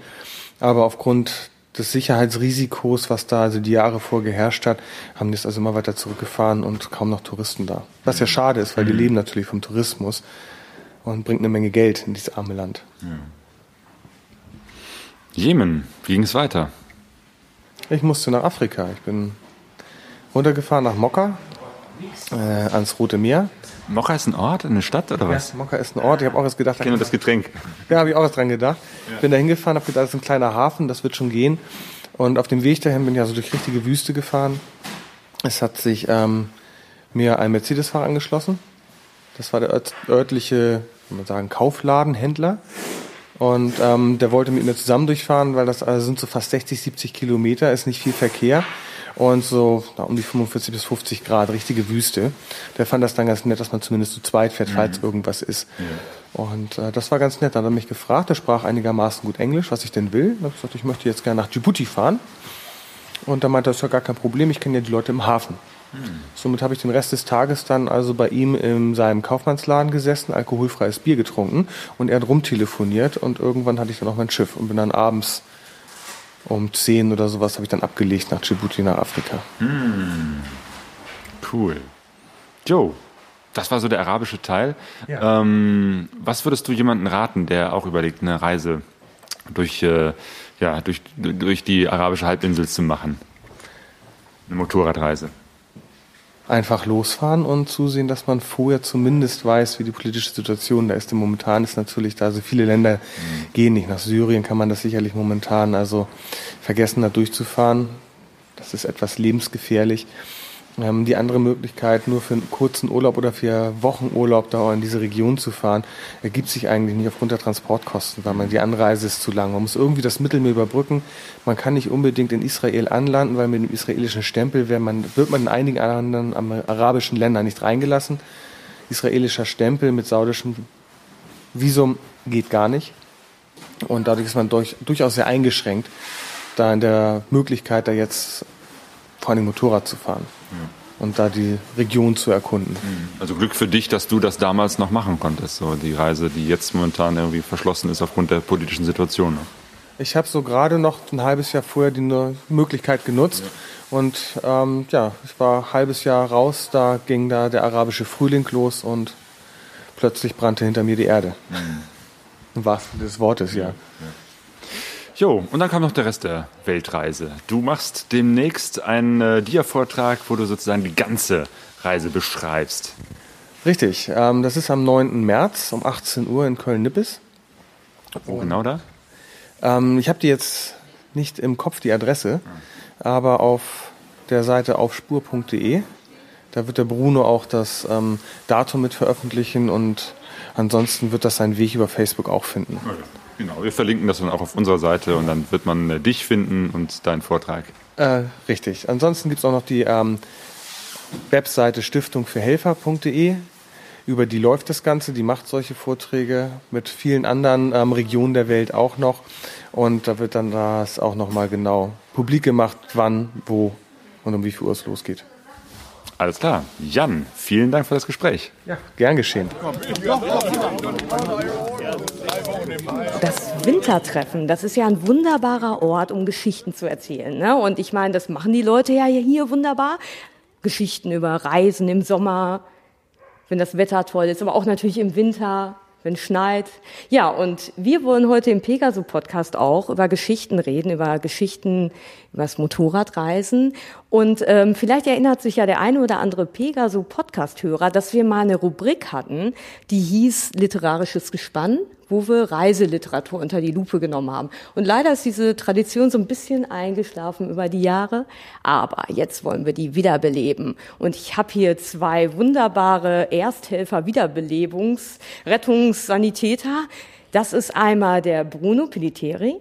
Aber aufgrund des Sicherheitsrisikos, was da also die Jahre vor geherrscht hat, haben die es also immer weiter zurückgefahren und kaum noch Touristen da. Was ja schade ist, weil die leben natürlich vom Tourismus und bringt eine Menge Geld in dieses arme Land. Jemen, wie ging es weiter? Ich musste nach Afrika. Ich bin runtergefahren nach Mokka, äh, ans Rote Meer. Mokka ist ein Ort, eine Stadt oder was? Mokka ist ein Ort. Ich habe auch erst gedacht, Ich kenne das Getränk. Ja, habe ich auch erst dran gedacht. Bin da hingefahren, habe gedacht, das ist ein kleiner Hafen, das wird schon gehen. Und auf dem Weg dahin bin ich also durch richtige Wüste gefahren. Es hat sich ähm, mir ein Mercedes-Fahrer angeschlossen. Das war der ört örtliche, kann man sagen, Kaufladenhändler. Und ähm, der wollte mit mir zusammen durchfahren, weil das also sind so fast 60, 70 Kilometer, ist nicht viel Verkehr und so na, um die 45 bis 50 Grad, richtige Wüste. Der fand das dann ganz nett, dass man zumindest zu zweit fährt, falls irgendwas ist. Und äh, das war ganz nett. Dann hat er mich gefragt, er sprach einigermaßen gut Englisch, was ich denn will. Dann habe ich gesagt, ich möchte jetzt gerne nach Djibouti fahren. Und dann meinte er, das ist ja gar kein Problem, ich kenne ja die Leute im Hafen. Somit habe ich den Rest des Tages dann also bei ihm in seinem Kaufmannsladen gesessen, alkoholfreies Bier getrunken und er hat rumtelefoniert und irgendwann hatte ich dann auch mein Schiff und bin dann abends um 10 oder sowas habe ich dann abgelegt nach Djibouti, nach Afrika. Cool. Joe, das war so der arabische Teil. Ähm, was würdest du jemandem raten, der auch überlegt, eine Reise durch, äh, ja, durch, durch die arabische Halbinsel zu machen? Eine Motorradreise. Einfach losfahren und zusehen, dass man vorher zumindest weiß, wie die politische Situation da ist. Denn momentan ist natürlich da, also viele Länder gehen nicht. Nach Syrien kann man das sicherlich momentan also vergessen, da durchzufahren. Das ist etwas lebensgefährlich. Ähm, die andere Möglichkeit, nur für einen kurzen Urlaub oder für Wochenurlaub da in diese Region zu fahren, ergibt sich eigentlich nicht aufgrund der Transportkosten, weil man die Anreise ist zu lang. Man muss irgendwie das Mittelmeer überbrücken. Man kann nicht unbedingt in Israel anlanden, weil mit dem israelischen Stempel man, wird man in einigen anderen arabischen Ländern nicht reingelassen. Israelischer Stempel mit saudischem Visum geht gar nicht. Und dadurch ist man durch, durchaus sehr eingeschränkt, da in der Möglichkeit, da jetzt vor allem Motorrad zu fahren ja. und da die Region zu erkunden. Mhm. Also Glück für dich, dass du das damals noch machen konntest, so die Reise, die jetzt momentan irgendwie verschlossen ist aufgrund der politischen Situation. Ich habe so gerade noch ein halbes Jahr vorher die Möglichkeit genutzt. Ja. Und ähm, ja, ich war ein halbes Jahr raus, da ging da der arabische Frühling los und plötzlich brannte hinter mir die Erde. Mhm. Im wahrsten des Wortes, ja. ja. Jo, und dann kam noch der Rest der Weltreise. Du machst demnächst einen äh, Dia-Vortrag, wo du sozusagen die ganze Reise beschreibst. Richtig, ähm, das ist am 9. März um 18 Uhr in Köln-Nippes. Wo genau da? Ähm, ich habe die jetzt nicht im Kopf, die Adresse, aber auf der Seite aufspur.de. Da wird der Bruno auch das ähm, Datum mit veröffentlichen und ansonsten wird das seinen Weg über Facebook auch finden. Okay. Genau, wir verlinken das dann auch auf unserer Seite und dann wird man äh, dich finden und deinen Vortrag. Äh, richtig. Ansonsten gibt es auch noch die ähm, Webseite stiftungfürhelfer.de. Über die läuft das Ganze, die macht solche Vorträge mit vielen anderen ähm, Regionen der Welt auch noch. Und da wird dann das auch nochmal genau publik gemacht, wann, wo und um wie viel Uhr es losgeht. Alles klar. Jan, vielen Dank für das Gespräch. Ja, gern geschehen. Das Wintertreffen, das ist ja ein wunderbarer Ort, um Geschichten zu erzählen. Ne? Und ich meine, das machen die Leute ja hier wunderbar. Geschichten über Reisen im Sommer, wenn das Wetter toll ist, aber auch natürlich im Winter wenn es schneit. Ja, und wir wollen heute im Pegaso-Podcast auch über Geschichten reden, über Geschichten, über das Motorradreisen. Und ähm, vielleicht erinnert sich ja der eine oder andere Pegaso-Podcast-Hörer, dass wir mal eine Rubrik hatten, die hieß Literarisches Gespann wo wir Reiseliteratur unter die Lupe genommen haben. Und leider ist diese Tradition so ein bisschen eingeschlafen über die Jahre, aber jetzt wollen wir die wiederbeleben. Und ich habe hier zwei wunderbare Ersthelfer, Wiederbelebungs-, Rettungssanitäter. Das ist einmal der Bruno Piliteri,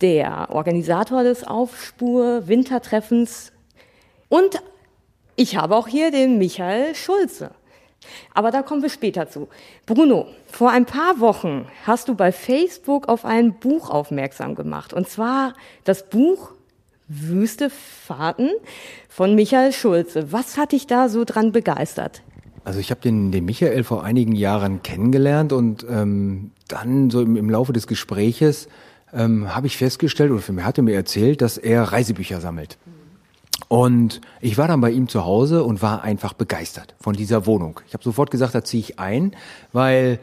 der Organisator des Aufspur-Wintertreffens. Und ich habe auch hier den Michael Schulze. Aber da kommen wir später zu. Bruno, vor ein paar Wochen hast du bei Facebook auf ein Buch aufmerksam gemacht. Und zwar das Buch Wüste Fahrten von Michael Schulze. Was hat dich da so dran begeistert? Also ich habe den, den Michael vor einigen Jahren kennengelernt und ähm, dann so im, im Laufe des Gespräches ähm, habe ich festgestellt, oder für mich hatte mir erzählt, dass er Reisebücher sammelt. Und ich war dann bei ihm zu Hause und war einfach begeistert von dieser Wohnung. Ich habe sofort gesagt, da ziehe ich ein, weil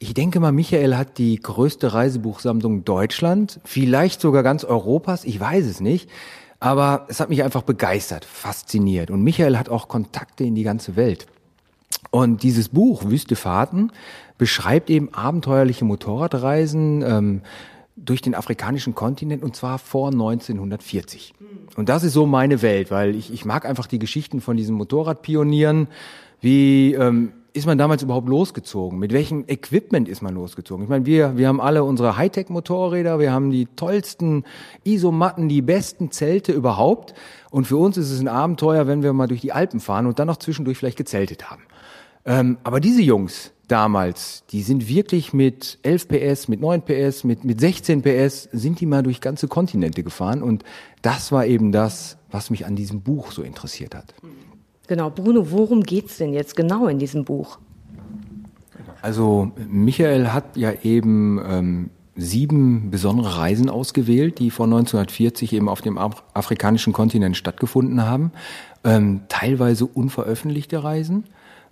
ich denke mal, Michael hat die größte Reisebuchsammlung Deutschland, vielleicht sogar ganz Europas, ich weiß es nicht. Aber es hat mich einfach begeistert, fasziniert. Und Michael hat auch Kontakte in die ganze Welt. Und dieses Buch, Wüste Fahrten, beschreibt eben abenteuerliche Motorradreisen, ähm, durch den afrikanischen Kontinent und zwar vor 1940. Und das ist so meine Welt, weil ich, ich mag einfach die Geschichten von diesen Motorradpionieren. Wie ähm, ist man damals überhaupt losgezogen? Mit welchem Equipment ist man losgezogen? Ich meine, wir, wir haben alle unsere Hightech-Motorräder, wir haben die tollsten Isomatten, die besten Zelte überhaupt. Und für uns ist es ein Abenteuer, wenn wir mal durch die Alpen fahren und dann noch zwischendurch vielleicht gezeltet haben. Ähm, aber diese Jungs, damals, die sind wirklich mit 11 PS, mit 9 PS, mit, mit 16 PS, sind die mal durch ganze Kontinente gefahren. Und das war eben das, was mich an diesem Buch so interessiert hat. Genau, Bruno, worum geht's denn jetzt genau in diesem Buch? Also Michael hat ja eben ähm, sieben besondere Reisen ausgewählt, die von 1940 eben auf dem afrikanischen Kontinent stattgefunden haben. Ähm, teilweise unveröffentlichte Reisen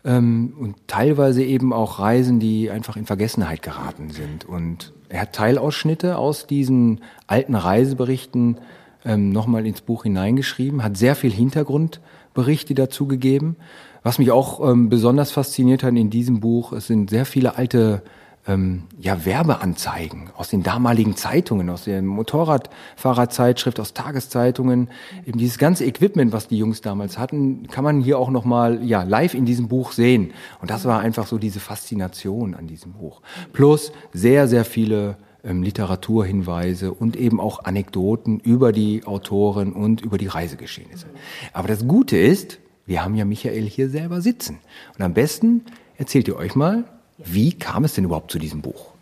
ähm, und teilweise eben auch Reisen, die einfach in Vergessenheit geraten sind. Und er hat Teilausschnitte aus diesen alten Reiseberichten ähm, nochmal ins Buch hineingeschrieben, hat sehr viel Hintergrundberichte dazu gegeben. Was mich auch ähm, besonders fasziniert hat in diesem Buch, es sind sehr viele alte ähm, ja, Werbeanzeigen aus den damaligen Zeitungen, aus der Motorradfahrerzeitschrift, aus Tageszeitungen. Eben dieses ganze Equipment, was die Jungs damals hatten, kann man hier auch nochmal ja, live in diesem Buch sehen. Und das war einfach so diese Faszination an diesem Buch. Plus sehr, sehr viele ähm, Literaturhinweise und eben auch Anekdoten über die Autoren und über die Reisegeschehnisse. Aber das Gute ist, wir haben ja Michael hier selber sitzen. Und am besten erzählt ihr euch mal, wie kam es denn überhaupt zu diesem Buch?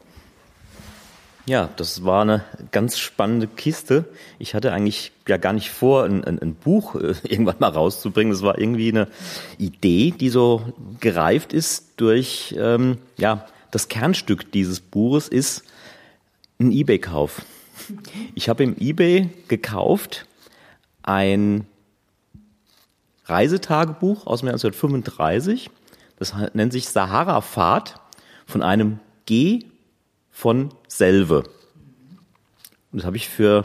Ja, das war eine ganz spannende Kiste. Ich hatte eigentlich ja gar nicht vor, ein, ein, ein, Buch äh, [laughs] irgendwann mal rauszubringen. Das war irgendwie eine Idee, die so gereift ist durch, ähm, ja, das Kernstück dieses Buches ist ein eBay-Kauf. Ich habe im eBay gekauft ein Reisetagebuch aus 1935. Das nennt sich Sahara-Fahrt von einem G von Selve. Das habe ich für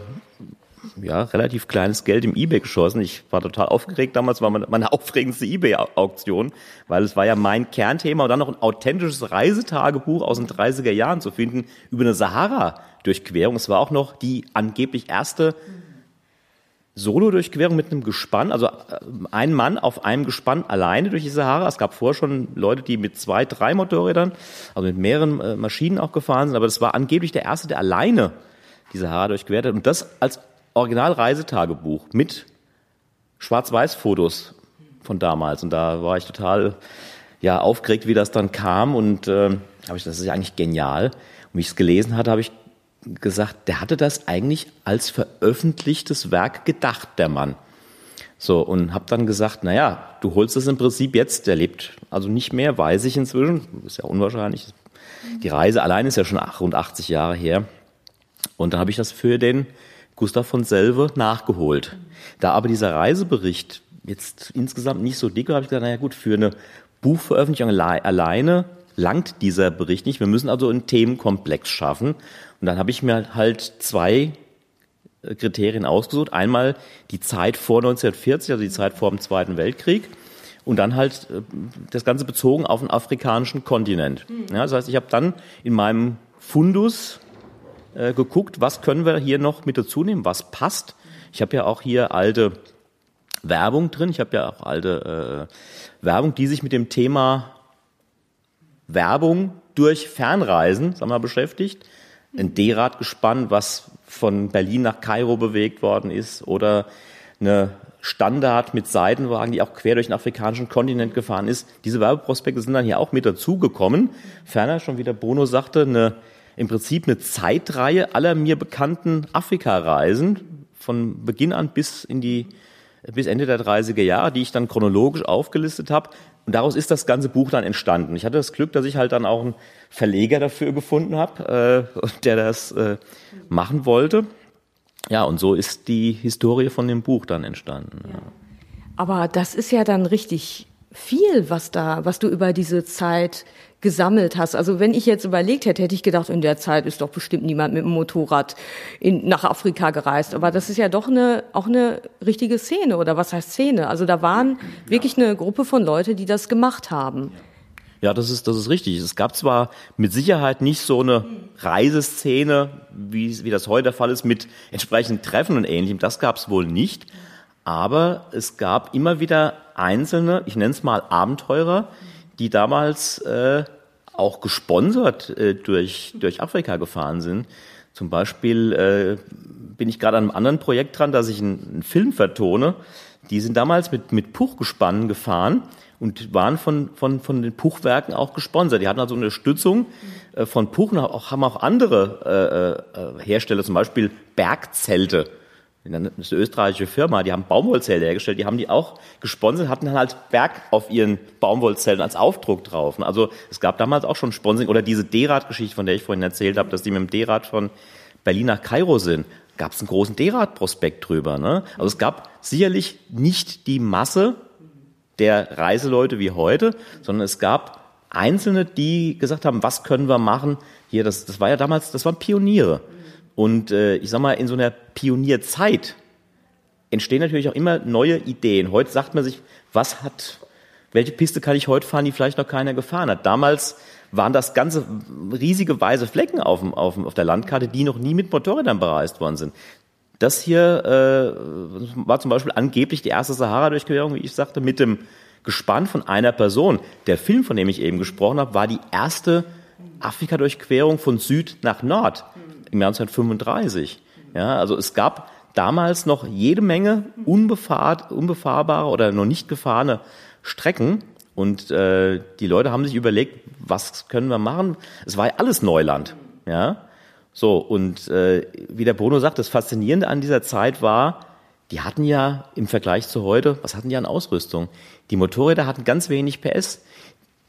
ja, relativ kleines Geld im Ebay geschossen. Ich war total aufgeregt damals, war meine, aufregendste Ebay-Auktion, weil es war ja mein Kernthema und dann noch ein authentisches Reisetagebuch aus den 30er Jahren zu finden über eine Sahara-Durchquerung. Es war auch noch die angeblich erste Solo-Durchquerung mit einem Gespann, also äh, ein Mann auf einem Gespann alleine durch die Sahara. Es gab vorher schon Leute, die mit zwei, drei Motorrädern, also mit mehreren äh, Maschinen auch gefahren sind, aber das war angeblich der erste, der alleine die Sahara durchquert hat. Und das als Original-Reisetagebuch mit Schwarz-Weiß-Fotos von damals. Und da war ich total ja, aufgeregt, wie das dann kam. Und äh, habe ich, das ist ja eigentlich genial. Und wie ich es gelesen hatte, habe ich gesagt, der hatte das eigentlich als veröffentlichtes Werk gedacht, der Mann. So, und habe dann gesagt, naja, du holst es im Prinzip jetzt, der lebt also nicht mehr, weiß ich inzwischen, ist ja unwahrscheinlich. Die Reise allein ist ja schon rund 80 Jahre her. Und dann habe ich das für den Gustav von Selve nachgeholt. Da aber dieser Reisebericht jetzt insgesamt nicht so dick war, habe ich gesagt, naja gut, für eine Buchveröffentlichung alleine langt dieser Bericht nicht. Wir müssen also einen Themenkomplex schaffen. Und dann habe ich mir halt zwei äh, Kriterien ausgesucht. Einmal die Zeit vor 1940, also die Zeit vor dem Zweiten Weltkrieg. Und dann halt äh, das Ganze bezogen auf den afrikanischen Kontinent. Mhm. Ja, das heißt, ich habe dann in meinem Fundus äh, geguckt, was können wir hier noch mit dazu nehmen, was passt. Ich habe ja auch hier alte Werbung drin. Ich habe ja auch alte äh, Werbung, die sich mit dem Thema Werbung durch Fernreisen, sagen wir mal, beschäftigt ein D-Rad gespannt, was von Berlin nach Kairo bewegt worden ist oder eine Standard mit Seitenwagen, die auch quer durch den afrikanischen Kontinent gefahren ist. Diese Werbeprospekte sind dann hier auch mit dazugekommen. Ferner, schon wieder Bruno sagte, eine, im Prinzip eine Zeitreihe aller mir bekannten Afrika-Reisen von Beginn an bis in die bis Ende der 30er Jahre, die ich dann chronologisch aufgelistet habe. Und daraus ist das ganze Buch dann entstanden. Ich hatte das Glück, dass ich halt dann auch einen Verleger dafür gefunden habe, äh, [laughs] der das äh, machen wollte. Ja, und so ist die Historie von dem Buch dann entstanden. Ja. Aber das ist ja dann richtig viel, was da, was du über diese Zeit gesammelt hast. Also wenn ich jetzt überlegt hätte, hätte ich gedacht, in der Zeit ist doch bestimmt niemand mit dem Motorrad in, nach Afrika gereist. Aber das ist ja doch eine, auch eine richtige Szene oder was heißt Szene? Also da waren wirklich eine Gruppe von Leute, die das gemacht haben. Ja, das ist, das ist richtig. Es gab zwar mit Sicherheit nicht so eine Reiseszene, wie, wie das heute der Fall ist, mit entsprechenden Treffen und ähnlichem. Das gab es wohl nicht. Aber es gab immer wieder einzelne, ich nenne es mal Abenteurer, die damals äh, auch gesponsert äh, durch, durch Afrika gefahren sind. Zum Beispiel äh, bin ich gerade an einem anderen Projekt dran, dass ich einen, einen Film vertone. Die sind damals mit, mit Puchgespannen gefahren und waren von, von, von den Puchwerken auch gesponsert. Die hatten also Unterstützung äh, von Puch und auch, haben auch andere äh, äh, Hersteller, zum Beispiel Bergzelte eine österreichische Firma, die haben Baumwollzelte hergestellt, die haben die auch gesponsert, hatten dann halt Berg auf ihren Baumwollzelten als Aufdruck drauf. Also es gab damals auch schon Sponsoring oder diese D-Rad-Geschichte, von der ich vorhin erzählt habe, dass die mit dem D-Rad von Berlin nach Kairo sind, gab es einen großen D-Rad-Prospekt drüber. Ne? Also es gab sicherlich nicht die Masse der Reiseleute wie heute, sondern es gab Einzelne, die gesagt haben, was können wir machen? Hier, das, das war ja damals, das waren Pioniere. Und äh, ich sag mal, in so einer Pionierzeit entstehen natürlich auch immer neue Ideen. Heute sagt man sich, was hat, welche Piste kann ich heute fahren, die vielleicht noch keiner gefahren hat. Damals waren das ganze riesige weiße Flecken auf, dem, auf, dem, auf der Landkarte, die noch nie mit Motorrädern bereist worden sind. Das hier äh, war zum Beispiel angeblich die erste Sahara-Durchquerung, wie ich sagte, mit dem Gespann von einer Person. Der Film, von dem ich eben gesprochen habe, war die erste Afrika-Durchquerung von Süd nach Nord im Jahr 1935. Ja, also es gab damals noch jede Menge unbefahr, unbefahrbare oder noch nicht gefahrene Strecken. Und äh, die Leute haben sich überlegt, was können wir machen? Es war ja alles Neuland. Ja? So, und äh, wie der Bruno sagt, das Faszinierende an dieser Zeit war, die hatten ja im Vergleich zu heute, was hatten die an Ausrüstung? Die Motorräder hatten ganz wenig PS.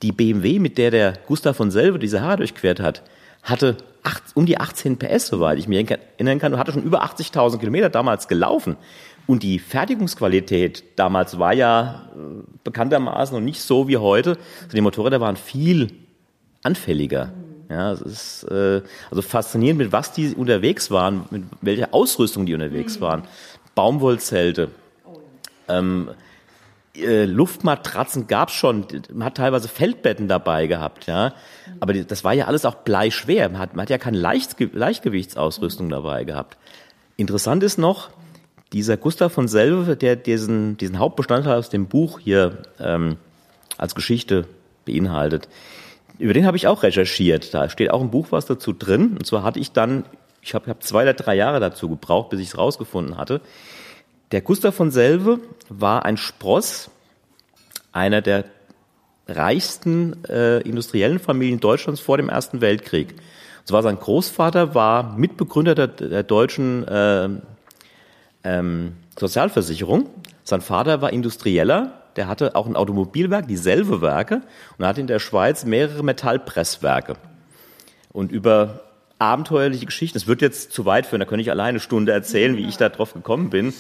Die BMW, mit der der Gustav von Selve diese Haare durchquert hat, hatte acht, um die 18 PS, soweit ich mich erinnern kann, und hatte schon über 80.000 Kilometer damals gelaufen. Und die Fertigungsqualität damals war ja äh, bekanntermaßen noch nicht so wie heute. Also die Motorräder waren viel anfälliger. Ja, es ist äh, also faszinierend, mit was die unterwegs waren, mit welcher Ausrüstung die unterwegs waren. Baumwollzelte. Ähm, äh, Luftmatratzen gab's schon, man hat teilweise Feldbetten dabei gehabt, ja. Aber das war ja alles auch bleischwer. Man hat, man hat ja keine Leichtge Leichtgewichtsausrüstung dabei gehabt. Interessant ist noch, dieser Gustav von Selve, der diesen, diesen Hauptbestandteil aus dem Buch hier ähm, als Geschichte beinhaltet, über den habe ich auch recherchiert. Da steht auch im Buch was dazu drin. Und zwar hatte ich dann, ich habe hab zwei oder drei Jahre dazu gebraucht, bis ich es rausgefunden hatte. Der Gustav von Selve war ein Spross einer der reichsten äh, industriellen Familien Deutschlands vor dem Ersten Weltkrieg. Und zwar sein Großvater war Mitbegründer der, der deutschen äh, ähm, Sozialversicherung. Sein Vater war Industrieller der hatte auch ein Automobilwerk, dieselbe Werke, und hat in der Schweiz mehrere Metallpresswerke. Und über abenteuerliche Geschichten, es wird jetzt zu weit führen, da könnte ich alleine eine Stunde erzählen, wie ich da drauf gekommen bin,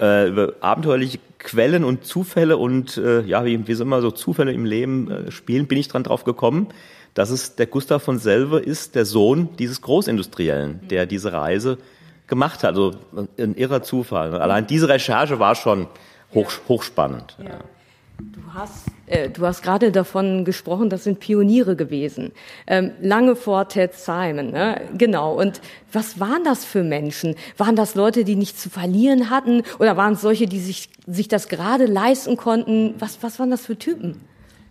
äh, über abenteuerliche Quellen und Zufälle und äh, ja, wie, wie so immer so Zufälle im Leben äh, spielen, bin ich dran drauf gekommen, dass es der Gustav von Selve ist, der Sohn dieses Großindustriellen, der diese Reise gemacht hat. Also ein irrer Zufall. Allein diese Recherche war schon hoch, hochspannend. Ja. Du hast, äh, du hast gerade davon gesprochen, das sind Pioniere gewesen. Ähm, lange vor Ted Simon, ne? genau. Und was waren das für Menschen? Waren das Leute, die nichts zu verlieren hatten? Oder waren es solche, die sich, sich das gerade leisten konnten? Was, was waren das für Typen?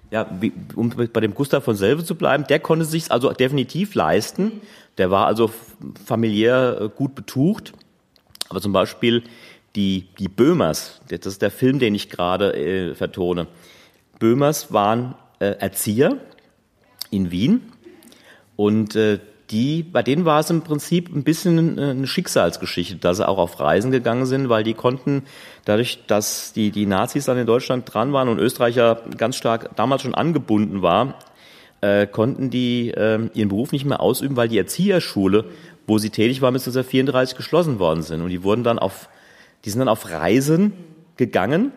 Ja, wie, um bei dem Gustav von Selve zu bleiben, der konnte sich also definitiv leisten. Der war also familiär äh, gut betucht. Aber zum Beispiel die, die Böhmers, das ist der Film, den ich gerade äh, vertone. Böhmers waren äh, Erzieher in Wien und äh, die, bei denen war es im Prinzip ein bisschen eine Schicksalsgeschichte, dass sie auch auf Reisen gegangen sind, weil die konnten, dadurch, dass die, die Nazis dann in Deutschland dran waren und Österreich ja ganz stark damals schon angebunden war, äh, konnten die äh, ihren Beruf nicht mehr ausüben, weil die Erzieherschule, wo sie tätig waren, bis 1934 geschlossen worden sind. Und die wurden dann auf die sind dann auf Reisen gegangen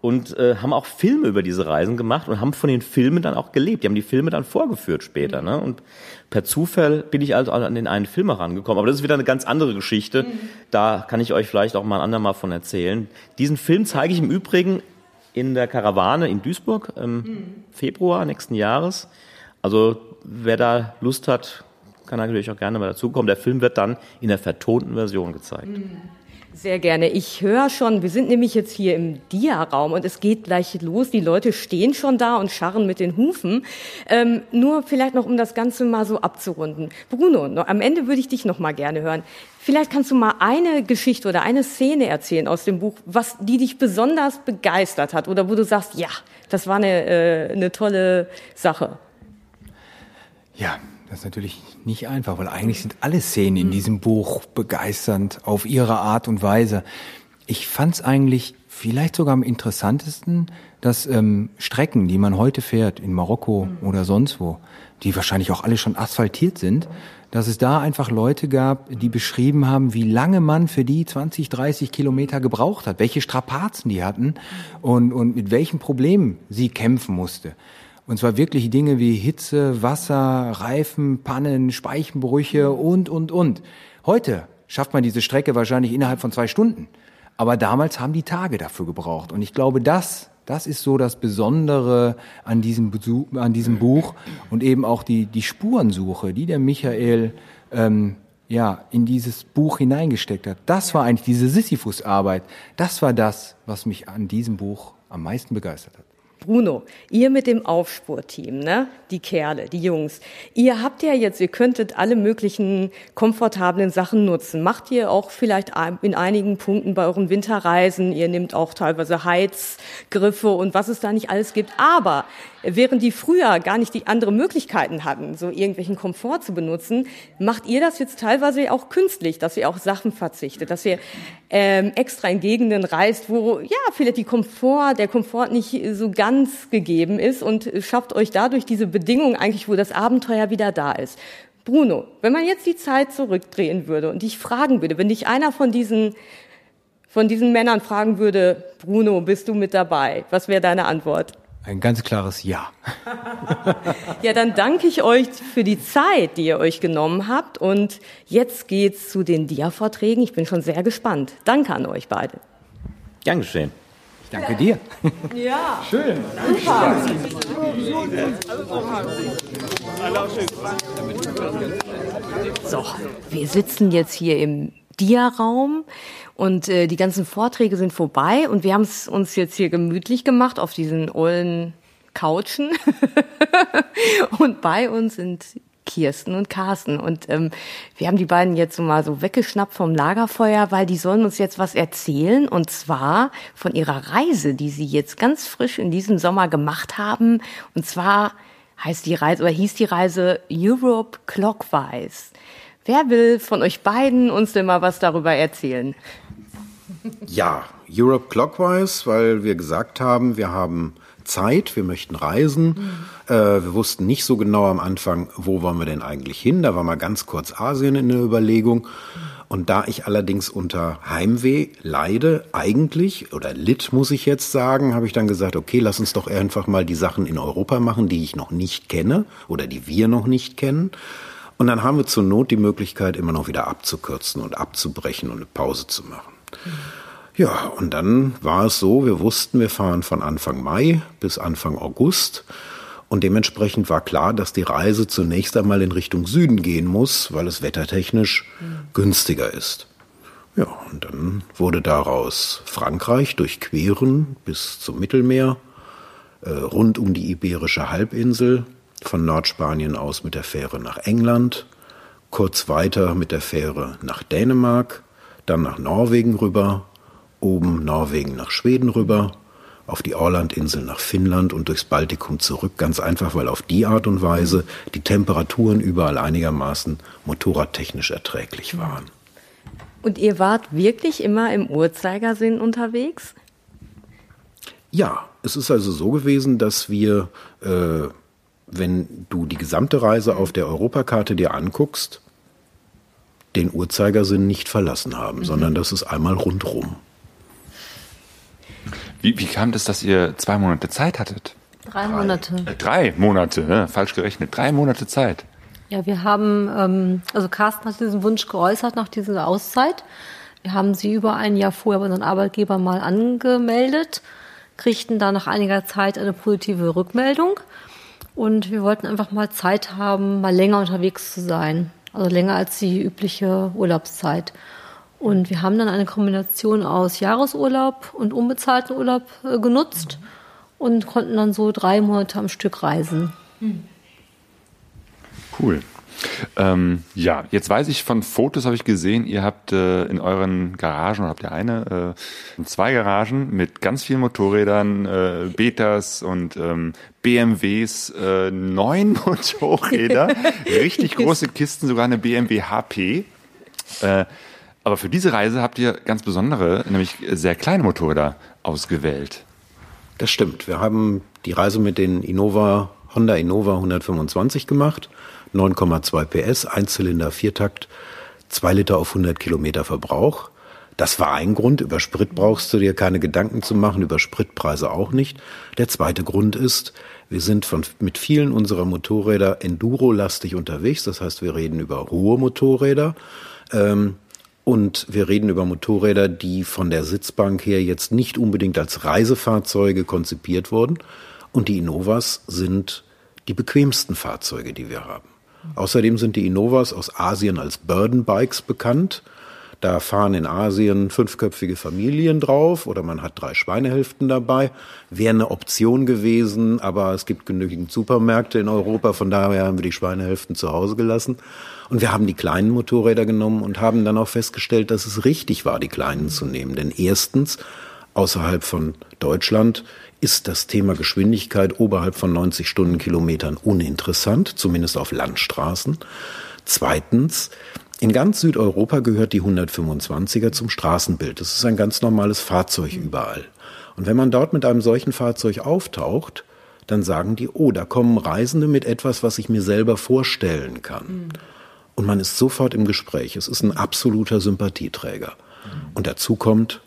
und äh, haben auch Filme über diese Reisen gemacht und haben von den Filmen dann auch gelebt. Die haben die Filme dann vorgeführt später. Ne? Und per Zufall bin ich also an den einen Film herangekommen. Aber das ist wieder eine ganz andere Geschichte. Mhm. Da kann ich euch vielleicht auch mal ein andermal von erzählen. Diesen Film zeige ich im Übrigen in der Karawane in Duisburg im mhm. Februar nächsten Jahres. Also wer da Lust hat, kann natürlich auch gerne mal dazukommen. Der Film wird dann in der vertonten Version gezeigt. Mhm. Sehr gerne. Ich höre schon, wir sind nämlich jetzt hier im Dia-Raum und es geht gleich los. Die Leute stehen schon da und scharren mit den Hufen. Ähm, nur vielleicht noch, um das Ganze mal so abzurunden. Bruno, noch, am Ende würde ich dich noch mal gerne hören. Vielleicht kannst du mal eine Geschichte oder eine Szene erzählen aus dem Buch, was die dich besonders begeistert hat oder wo du sagst, ja, das war eine, äh, eine tolle Sache. Ja, das ist natürlich nicht einfach, weil eigentlich sind alle Szenen in diesem Buch begeisternd auf ihre Art und Weise. Ich fand es eigentlich vielleicht sogar am interessantesten, dass ähm, Strecken, die man heute fährt, in Marokko oder sonst wo, die wahrscheinlich auch alle schon asphaltiert sind, dass es da einfach Leute gab, die beschrieben haben, wie lange man für die 20, 30 Kilometer gebraucht hat, welche Strapazen die hatten und, und mit welchen Problemen sie kämpfen musste. Und zwar wirklich Dinge wie Hitze, Wasser, Reifen, Pannen, Speichenbrüche und, und, und. Heute schafft man diese Strecke wahrscheinlich innerhalb von zwei Stunden. Aber damals haben die Tage dafür gebraucht. Und ich glaube, das, Das ist so das Besondere an diesem, Besuch, an diesem Buch und eben auch die, die Spurensuche, die der Michael ähm, ja, in dieses Buch hineingesteckt hat. Das war eigentlich diese Sisyphus-Arbeit. Das war das, was mich an diesem Buch am meisten begeistert hat. Bruno, ihr mit dem Aufspurteam, ne? Die Kerle, die Jungs. Ihr habt ja jetzt, ihr könntet alle möglichen komfortablen Sachen nutzen. Macht ihr auch vielleicht in einigen Punkten bei euren Winterreisen, ihr nehmt auch teilweise Heizgriffe und was es da nicht alles gibt. Aber während die früher gar nicht die andere Möglichkeiten hatten, so irgendwelchen Komfort zu benutzen, macht ihr das jetzt teilweise auch künstlich, dass ihr auch Sachen verzichtet, dass ihr ähm, extra in Gegenden reist, wo ja vielleicht die Komfort, der Komfort nicht so ganz gegeben ist und schafft euch dadurch diese Bedingungen eigentlich, wo das Abenteuer wieder da ist. Bruno, wenn man jetzt die Zeit zurückdrehen würde und dich fragen würde, wenn dich einer von diesen von diesen Männern fragen würde, Bruno, bist du mit dabei? Was wäre deine Antwort? Ein ganz klares Ja. [laughs] ja, dann danke ich euch für die Zeit, die ihr euch genommen habt. Und jetzt geht's zu den Dia-Vorträgen. Ich bin schon sehr gespannt. Danke an euch beide. Gern geschehen. Ich danke dir. Ja. Schön. Super. So, wir sitzen jetzt hier im Dia-Raum und äh, die ganzen Vorträge sind vorbei und wir haben es uns jetzt hier gemütlich gemacht auf diesen ollen Couchen. [laughs] und bei uns sind Kirsten und Carsten. Und ähm, wir haben die beiden jetzt so mal so weggeschnappt vom Lagerfeuer, weil die sollen uns jetzt was erzählen. Und zwar von ihrer Reise, die sie jetzt ganz frisch in diesem Sommer gemacht haben. Und zwar heißt die Reise oder hieß die Reise Europe Clockwise. Wer will von euch beiden uns denn mal was darüber erzählen? Ja, Europe Clockwise, weil wir gesagt haben, wir haben Zeit, wir möchten reisen. Mhm. Äh, wir wussten nicht so genau am Anfang, wo wollen wir denn eigentlich hin. Da war mal ganz kurz Asien in der Überlegung. Und da ich allerdings unter Heimweh leide, eigentlich, oder litt, muss ich jetzt sagen, habe ich dann gesagt, okay, lass uns doch einfach mal die Sachen in Europa machen, die ich noch nicht kenne oder die wir noch nicht kennen. Und dann haben wir zur Not die Möglichkeit, immer noch wieder abzukürzen und abzubrechen und eine Pause zu machen. Ja, und dann war es so, wir wussten, wir fahren von Anfang Mai bis Anfang August. Und dementsprechend war klar, dass die Reise zunächst einmal in Richtung Süden gehen muss, weil es wettertechnisch mhm. günstiger ist. Ja, und dann wurde daraus Frankreich durchqueren bis zum Mittelmeer, äh, rund um die Iberische Halbinsel, von Nordspanien aus mit der Fähre nach England, kurz weiter mit der Fähre nach Dänemark, dann nach Norwegen rüber, oben Norwegen nach Schweden rüber, auf die Orlandinseln nach Finnland und durchs Baltikum zurück, ganz einfach, weil auf die Art und Weise die Temperaturen überall einigermaßen motorradtechnisch erträglich waren. Und ihr wart wirklich immer im Uhrzeigersinn unterwegs? Ja, es ist also so gewesen, dass wir äh, wenn du die gesamte Reise auf der Europakarte dir anguckst, den Uhrzeigersinn nicht verlassen haben, mhm. sondern das ist einmal rundrum. Wie, wie kam das, dass ihr zwei Monate Zeit hattet? Drei Monate. Äh, drei Monate, ne? falsch gerechnet. Drei Monate Zeit. Ja, wir haben, ähm, also Carsten hat diesen Wunsch geäußert nach dieser Auszeit. Wir haben sie über ein Jahr vorher bei unseren Arbeitgeber mal angemeldet, kriegten da nach einiger Zeit eine positive Rückmeldung und wir wollten einfach mal Zeit haben, mal länger unterwegs zu sein. Also länger als die übliche Urlaubszeit. Und wir haben dann eine Kombination aus Jahresurlaub und unbezahlten Urlaub äh, genutzt und konnten dann so drei Monate am Stück reisen. Cool. Ähm, ja, jetzt weiß ich von Fotos habe ich gesehen, ihr habt äh, in euren Garagen, habt ihr eine, äh, zwei Garagen mit ganz vielen Motorrädern, äh, Betas und ähm, BMWs, äh, neun [laughs] Motorräder, richtig große Kisten, sogar eine BMW HP. Äh, aber für diese Reise habt ihr ganz besondere, nämlich sehr kleine Motorräder ausgewählt. Das stimmt. Wir haben die Reise mit den Innova, Honda Innova 125 gemacht 9,2 PS, Einzylinder, Viertakt, 2 Liter auf 100 Kilometer Verbrauch. Das war ein Grund. Über Sprit brauchst du dir keine Gedanken zu machen, über Spritpreise auch nicht. Der zweite Grund ist, wir sind von, mit vielen unserer Motorräder Enduro-lastig unterwegs. Das heißt, wir reden über hohe Motorräder. Ähm, Und wir reden über Motorräder, die von der Sitzbank her jetzt nicht unbedingt als Reisefahrzeuge konzipiert wurden. Und die Innovas sind die bequemsten Fahrzeuge, die wir haben. Außerdem sind die Innovas aus Asien als Burden Bikes bekannt. Da fahren in Asien fünfköpfige Familien drauf oder man hat drei Schweinehälften dabei. Wäre eine Option gewesen, aber es gibt genügend Supermärkte in Europa, von daher haben wir die Schweinehälften zu Hause gelassen. Und wir haben die kleinen Motorräder genommen und haben dann auch festgestellt, dass es richtig war, die kleinen zu nehmen. Denn erstens, außerhalb von Deutschland ist das Thema Geschwindigkeit oberhalb von 90 Stundenkilometern uninteressant, zumindest auf Landstraßen. Zweitens, in ganz Südeuropa gehört die 125er zum Straßenbild. Das ist ein ganz normales Fahrzeug überall. Und wenn man dort mit einem solchen Fahrzeug auftaucht, dann sagen die, oh, da kommen Reisende mit etwas, was ich mir selber vorstellen kann. Und man ist sofort im Gespräch. Es ist ein absoluter Sympathieträger. Und dazu kommt,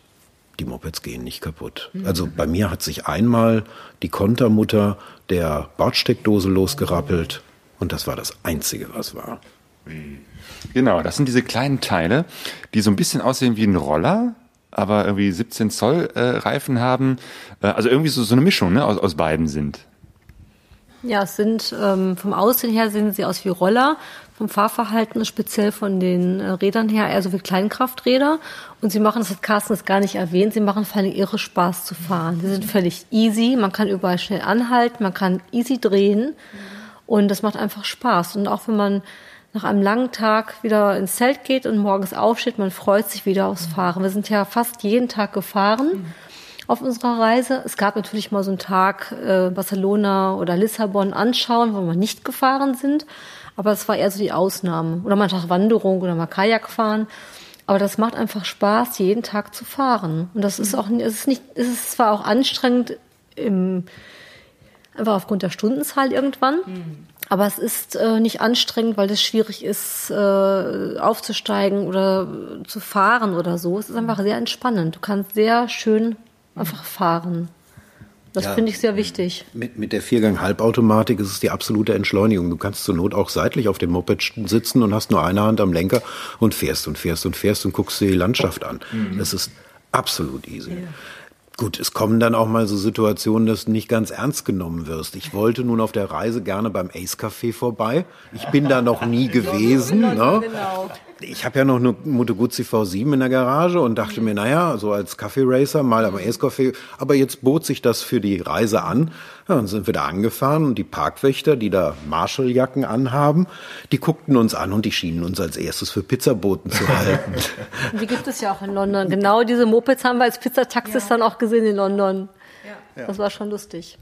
die Mopeds gehen nicht kaputt. Also bei mir hat sich einmal die Kontermutter der Bordsteckdose losgerappelt und das war das Einzige, was war. Genau, das sind diese kleinen Teile, die so ein bisschen aussehen wie ein Roller, aber irgendwie 17 Zoll äh, Reifen haben. Äh, also irgendwie so, so eine Mischung ne, aus, aus beiden sind. Ja, es sind ähm, vom Aussehen her sehen sie aus wie Roller, vom Fahrverhalten speziell von den äh, Rädern her eher so wie Kleinkrafträder. Und sie machen, das hat Carsten das gar nicht erwähnt, sie machen vor allem irre Spaß zu fahren. Sie sind völlig easy, man kann überall schnell anhalten, man kann easy drehen und das macht einfach Spaß. Und auch wenn man nach einem langen Tag wieder ins Zelt geht und morgens aufsteht, man freut sich wieder aufs Fahren. Wir sind ja fast jeden Tag gefahren auf unserer Reise. Es gab natürlich mal so einen Tag äh, Barcelona oder Lissabon anschauen, wo wir nicht gefahren sind. Aber das war eher so die Ausnahme. Oder mal Tag Wanderung oder mal Kajak fahren. Aber das macht einfach Spaß, jeden Tag zu fahren. Und das ist auch, es ist nicht, es ist zwar auch anstrengend im, einfach aufgrund der Stundenzahl irgendwann. Aber es ist äh, nicht anstrengend, weil es schwierig ist, äh, aufzusteigen oder zu fahren oder so. Es ist einfach sehr entspannend. Du kannst sehr schön einfach fahren. Das Ja. finde ich sehr wichtig. Mit, mit der Viergang-Halbautomatik ist es die absolute Entschleunigung. Du kannst zur Not auch seitlich auf dem Moped sitzen und hast nur eine Hand am Lenker und fährst und fährst und fährst und guckst dir die Landschaft an. Das ist absolut easy. Gut, es kommen dann auch mal so Situationen, dass du nicht ganz ernst genommen wirst. Ich wollte nun auf der Reise gerne beim Ace Café vorbei. Ich bin da noch nie [laughs] gewesen. Ne? Ich habe ja noch eine Moto Guzzi V7 in der Garage und dachte mir, naja, so als Kaffee-Racer mal am Ace Café. Aber jetzt bot sich das für die Reise an. Ja, dann sind wir da angefahren und die Parkwächter, die da Marshalljacken anhaben, die guckten uns an und die schienen uns als erstes für Pizzaboten zu halten. [laughs] Und die gibt es ja auch in London. Genau diese Mopeds haben wir als Pizzataxis dann auch gesehen in London. Das war schon lustig.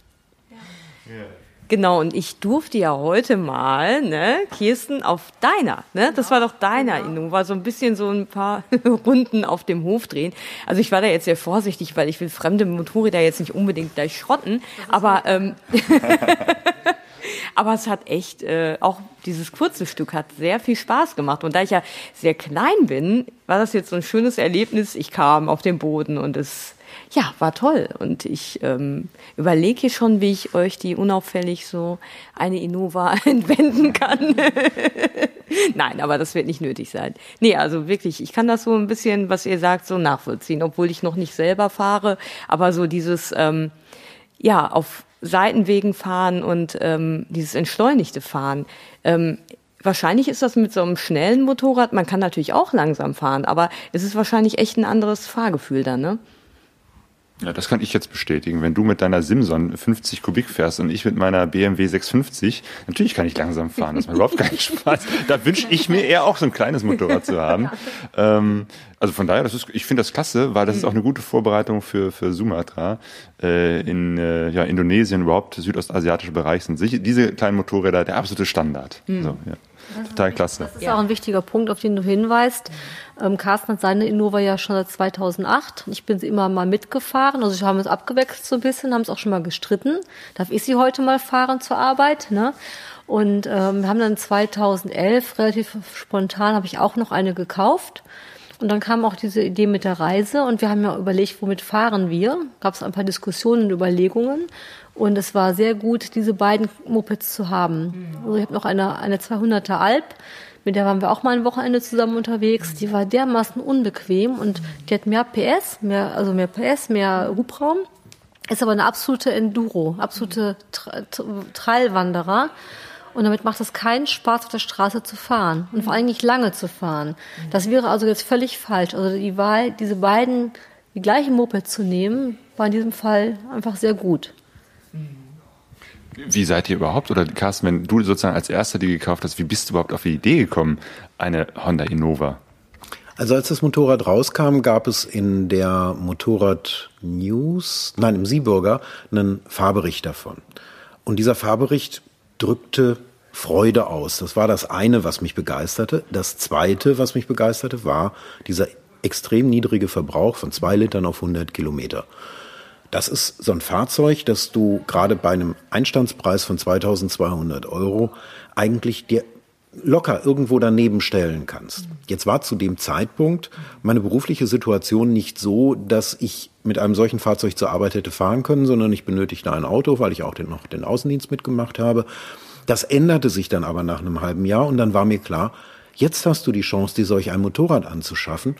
Genau, und ich durfte ja heute mal, ne, Kirsten, auf deiner, ne, das war doch deiner Innova, so ein bisschen so ein paar [laughs] Runden auf dem Hof drehen. Also ich war da jetzt sehr vorsichtig, weil ich will fremde Motorräder jetzt nicht unbedingt gleich schrotten, aber ähm, [laughs] aber es hat echt, äh, auch dieses kurze Stück hat sehr viel Spaß gemacht. Und da ich ja sehr klein bin, war das jetzt so ein schönes Erlebnis. Ich kam auf den Boden und es, ja, war toll. Und ich ähm, überlege schon, wie ich euch die unauffällig so eine Innova [laughs] entwenden kann. [laughs] Nein, aber das wird nicht nötig sein. Nee, also wirklich, ich kann das so ein bisschen, was ihr sagt, so nachvollziehen, obwohl ich noch nicht selber fahre. Aber so dieses, ähm, ja, auf Seitenwegen fahren und ähm, dieses entschleunigte Fahren. Ähm, wahrscheinlich ist das mit so einem schnellen Motorrad, man kann natürlich auch langsam fahren, aber es ist wahrscheinlich echt ein anderes Fahrgefühl dann, ne? Ja, das kann ich jetzt bestätigen. Wenn du mit deiner Simson 50 Kubik fährst und ich mit meiner BMW 650, natürlich kann ich langsam fahren. Das macht überhaupt keinen [laughs] Spaß. Da wünsche ich mir eher auch so ein kleines Motorrad zu haben. [laughs] Ähm, also von daher, das ist, ich finde das klasse, weil das ist auch eine gute Vorbereitung für, für Sumatra. Äh, in äh, ja, Indonesien, überhaupt südostasiatische Bereich sind sich, diese kleinen Motorräder der absolute Standard. So, ja. Total klasse. Das ist auch ein wichtiger Punkt, auf den du hinweist. Ähm, Carsten hat seine Innova ja schon seit 2008. Ich bin sie immer mal mitgefahren. Also wir haben uns abgewechselt so ein bisschen, haben es auch schon mal gestritten. Darf ich sie heute mal fahren zur Arbeit? Ne? Und ähm, wir haben dann 2011 relativ spontan habe ich auch noch eine gekauft. Und dann kam auch diese Idee mit der Reise und wir haben ja überlegt, womit fahren wir. Gab es ein paar Diskussionen und Überlegungen. Und es war sehr gut, diese beiden Mopeds zu haben. Also ich habe noch eine, eine 200er Alp Mit der waren wir auch mal ein Wochenende zusammen unterwegs. Die war dermaßen unbequem und die hat mehr PS, mehr, also mehr PS, mehr Hubraum. Ist aber eine absolute Enduro, absolute Tra Tra Trailwanderer. Und damit macht es keinen Spaß, auf der Straße zu fahren und vor allem nicht lange zu fahren. Das wäre also jetzt völlig falsch. Also die Wahl, diese beiden, die gleiche Moped zu nehmen, war in diesem Fall einfach sehr gut. Wie seid ihr überhaupt, oder Carsten, wenn du sozusagen als Erster die gekauft hast, wie bist du überhaupt auf die Idee gekommen, eine Honda Innova? Also als das Motorrad rauskam, gab es in der Motorrad News, nein, im Sieburger, einen Fahrbericht davon. Und dieser Fahrbericht drückte Freude aus. Das war das eine, was mich begeisterte. Das zweite, was mich begeisterte, war dieser extrem niedrige Verbrauch von zwei Litern auf 100 Kilometer. Das ist so ein Fahrzeug, das du gerade bei einem Einstandspreis von 2200 Euro eigentlich dir locker irgendwo daneben stellen kannst. Jetzt war zu dem Zeitpunkt meine berufliche Situation nicht so, dass ich mit einem solchen Fahrzeug zur Arbeit hätte fahren können, sondern ich benötigte ein Auto, weil ich auch den, noch den Außendienst mitgemacht habe. Das änderte sich dann aber nach einem halben Jahr und dann war mir klar, jetzt hast du die Chance, dir solch ein Motorrad anzuschaffen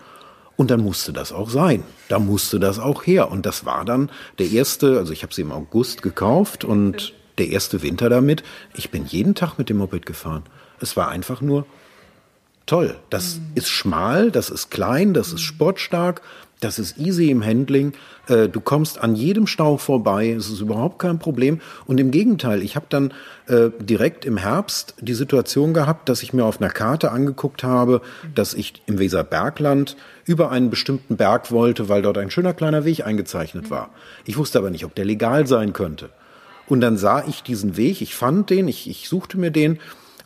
und dann musste das auch sein. Da musste das auch her. Und das war dann der erste, also ich habe sie im August gekauft und der erste Winter damit. Ich bin jeden Tag mit dem Moped gefahren. Es war einfach nur toll. Das ist schmal, das ist klein, das ist sportstark, das ist easy im Handling. Äh, Du kommst an jedem Stau vorbei, es ist überhaupt kein Problem. Und im Gegenteil, ich habe dann äh, direkt im Herbst die Situation gehabt, dass ich mir auf einer Karte angeguckt habe, dass ich im Weserbergland über einen bestimmten Berg wollte, weil dort ein schöner kleiner Weg eingezeichnet war. Ich wusste aber nicht, ob der legal sein könnte. Und dann sah ich diesen Weg, ich fand den, ich, ich suchte mir den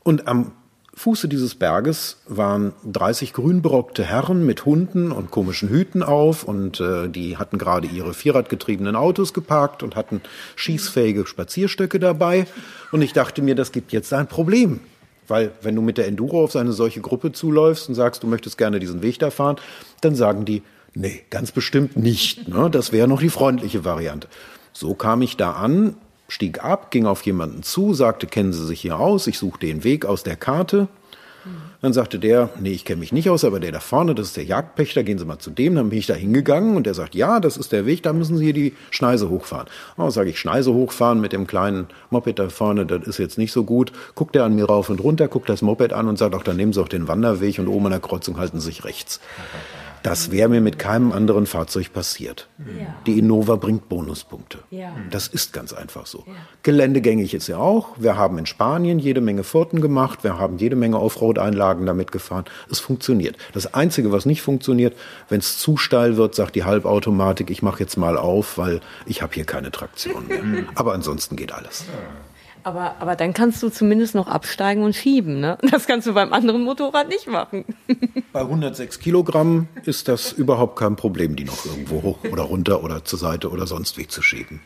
und am Fuße dieses Berges waren 30 grünberockte Herren mit Hunden und komischen Hüten auf und äh, die hatten gerade ihre vierradgetriebenen Autos geparkt und hatten schießfähige Spazierstöcke dabei. Und ich dachte mir, das gibt jetzt ein Problem. Weil wenn du mit der Enduro auf eine solche Gruppe zuläufst und sagst, du möchtest gerne diesen Weg da fahren, dann sagen die, nee, ganz bestimmt nicht. Ne? Das wäre noch die freundliche Variante. So kam ich da an, stieg ab, ging auf jemanden zu, sagte, kennen Sie sich hier aus? Ich suche den Weg aus der Karte. Dann sagte der, nee, ich kenne mich nicht aus, aber der da vorne, das ist der Jagdpächter, gehen Sie mal zu dem. Dann bin ich da hingegangen und der sagt, ja, das ist der Weg, da müssen Sie hier die Schneise hochfahren. Oh, sage ich, Schneise hochfahren mit dem kleinen Moped da vorne, das ist jetzt nicht so gut. Guckt er an mir rauf und runter, guckt das Moped an und sagt, auch dann nehmen Sie auch den Wanderweg und oben an der Kreuzung halten Sie sich rechts. Das wäre mir mit keinem anderen Fahrzeug passiert. Die Innova bringt Bonuspunkte. Ja. Das ist ganz einfach so. Geländegängig ist ja auch. Wir haben in Spanien jede Menge Furten gemacht. Wir haben jede Menge Offroad-Einlagen damit gefahren. Es funktioniert. Das Einzige, was nicht funktioniert, wenn es zu steil wird, sagt die Halbautomatik, ich mache jetzt mal auf, weil ich habe hier keine Traktion mehr. [laughs] Aber ansonsten geht alles. Aber, aber dann kannst du zumindest noch absteigen und schieben. Ne? Das kannst du beim anderen Motorrad nicht machen. [laughs] Bei 106 Kilogramm ist das überhaupt kein Problem, die noch irgendwo hoch oder runter oder zur Seite oder sonst wie zu schieben.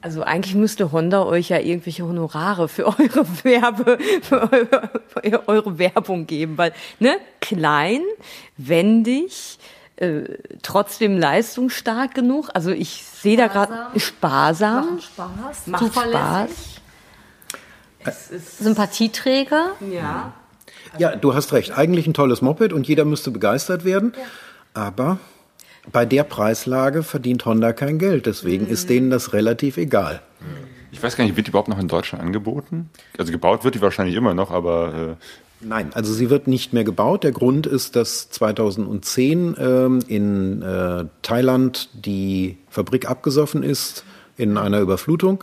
Also eigentlich müsste Honda euch ja irgendwelche Honorare für eure Werbe, für eure, für eure Werbung geben, weil ne klein, wendig, äh, trotdem leistungsstark genug. Also ich sehe da gerade sparsam, Machen Spaß, macht Spaß. Sympathieträger. Ja. Ja, du hast recht. Eigentlich ein tolles Moped und jeder müsste begeistert werden. Aber bei der Preislage verdient Honda kein Geld. Deswegen ist denen das relativ egal. Ich weiß gar nicht, wird die überhaupt noch in Deutschland angeboten? Also gebaut wird die wahrscheinlich immer noch, aber äh, Nein, also sie wird nicht mehr gebaut. Der Grund ist, dass 2010 ähm, in äh, Thailand die Fabrik abgesoffen ist in einer Überflutung.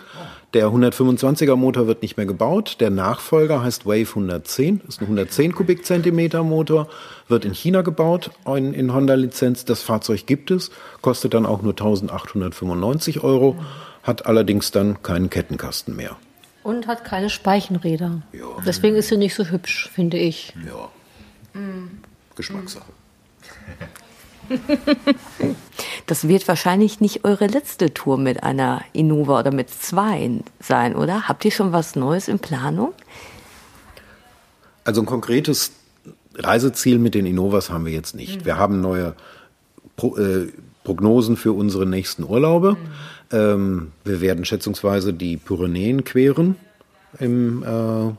Der 125er Motor wird nicht mehr gebaut. Der Nachfolger heißt Wave 110, ist ein 110 Kubikzentimeter Motor, wird in China gebaut, in, in Honda-Lizenz. Das Fahrzeug gibt es, kostet dann auch nur 1895 Euro, hat allerdings dann keinen Kettenkasten mehr. Und hat keine Speichenräder. Ja. Deswegen ist sie nicht so hübsch, finde ich. Ja. Geschmackssache. [laughs] Das wird wahrscheinlich nicht eure letzte Tour mit einer Innova oder mit zwei sein, oder? Habt ihr schon was Neues in Planung? Also ein konkretes Reiseziel mit den Innovas haben wir jetzt nicht. Wir haben neue Pro, äh, Prognosen für unsere nächsten Urlaube. Ähm, wir werden schätzungsweise die Pyrenäen queren im äh,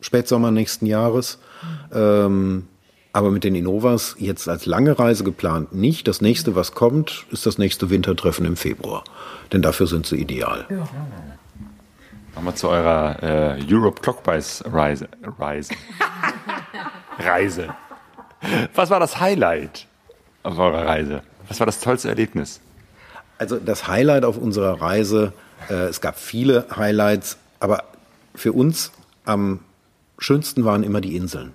Spätsommer nächsten Jahres. Ähm, aber mit den Innovas jetzt als lange Reise geplant nicht. Das nächste, was kommt, ist das nächste Wintertreffen im Februar. Denn dafür sind sie ideal. Ja. Nochmal zu eurer äh, Europe Clockwise Reise. Reise. [laughs] Reise. Was war das Highlight auf eurer Reise? Was war das tollste Erlebnis? Also das Highlight auf unserer Reise, äh, es gab viele Highlights, aber für uns am schönsten waren immer die Inseln.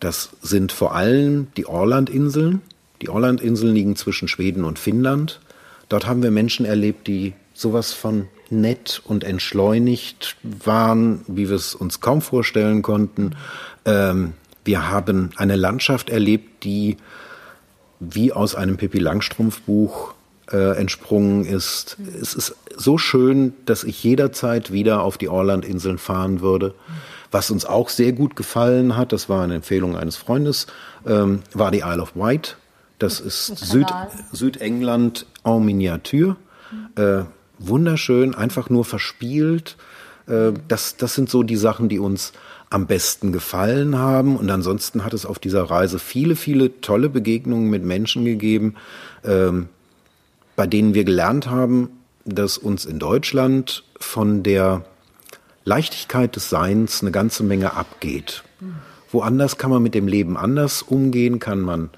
Das sind vor allem die Orland-Inseln. Die Orland-Inseln liegen zwischen Schweden und Finnland. Dort haben wir Menschen erlebt, die sowas von nett und entschleunigt waren, wie wir es uns kaum vorstellen konnten. Ähm, wir haben eine Landschaft erlebt, die wie aus einem Pippi Langstrumpf Buch äh, entsprungen ist. Es ist so schön, dass ich jederzeit wieder auf die Orland-Inseln fahren würde. Was uns auch sehr gut gefallen hat, das war eine Empfehlung eines Freundes, ähm, war die Isle of Wight. Das ist Süd, Südengland en Miniatur. Äh, wunderschön, einfach nur verspielt. Äh, das, das sind so die Sachen, die uns am besten gefallen haben. Und ansonsten hat es auf dieser Reise viele, viele tolle Begegnungen mit Menschen gegeben, ähm, bei denen wir gelernt haben, dass uns in Deutschland von der Leichtigkeit des Seins eine ganze Menge abgeht. Woanders kann man mit dem Leben anders umgehen, kann man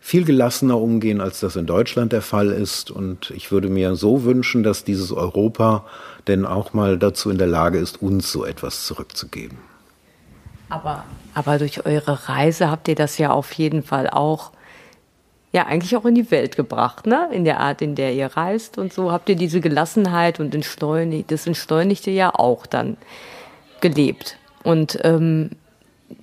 viel gelassener umgehen, als das in Deutschland der Fall ist. Und ich würde mir so wünschen, dass dieses Europa denn auch mal dazu in der Lage ist, uns so etwas zurückzugeben. Aber, aber durch eure Reise habt ihr das ja auf jeden Fall auch ja eigentlich auch in die Welt gebracht, ne? In der Art, in der ihr reist und so habt ihr diese Gelassenheit und Entschleunigt, das Entschleunigte ja auch dann gelebt. Und ähm,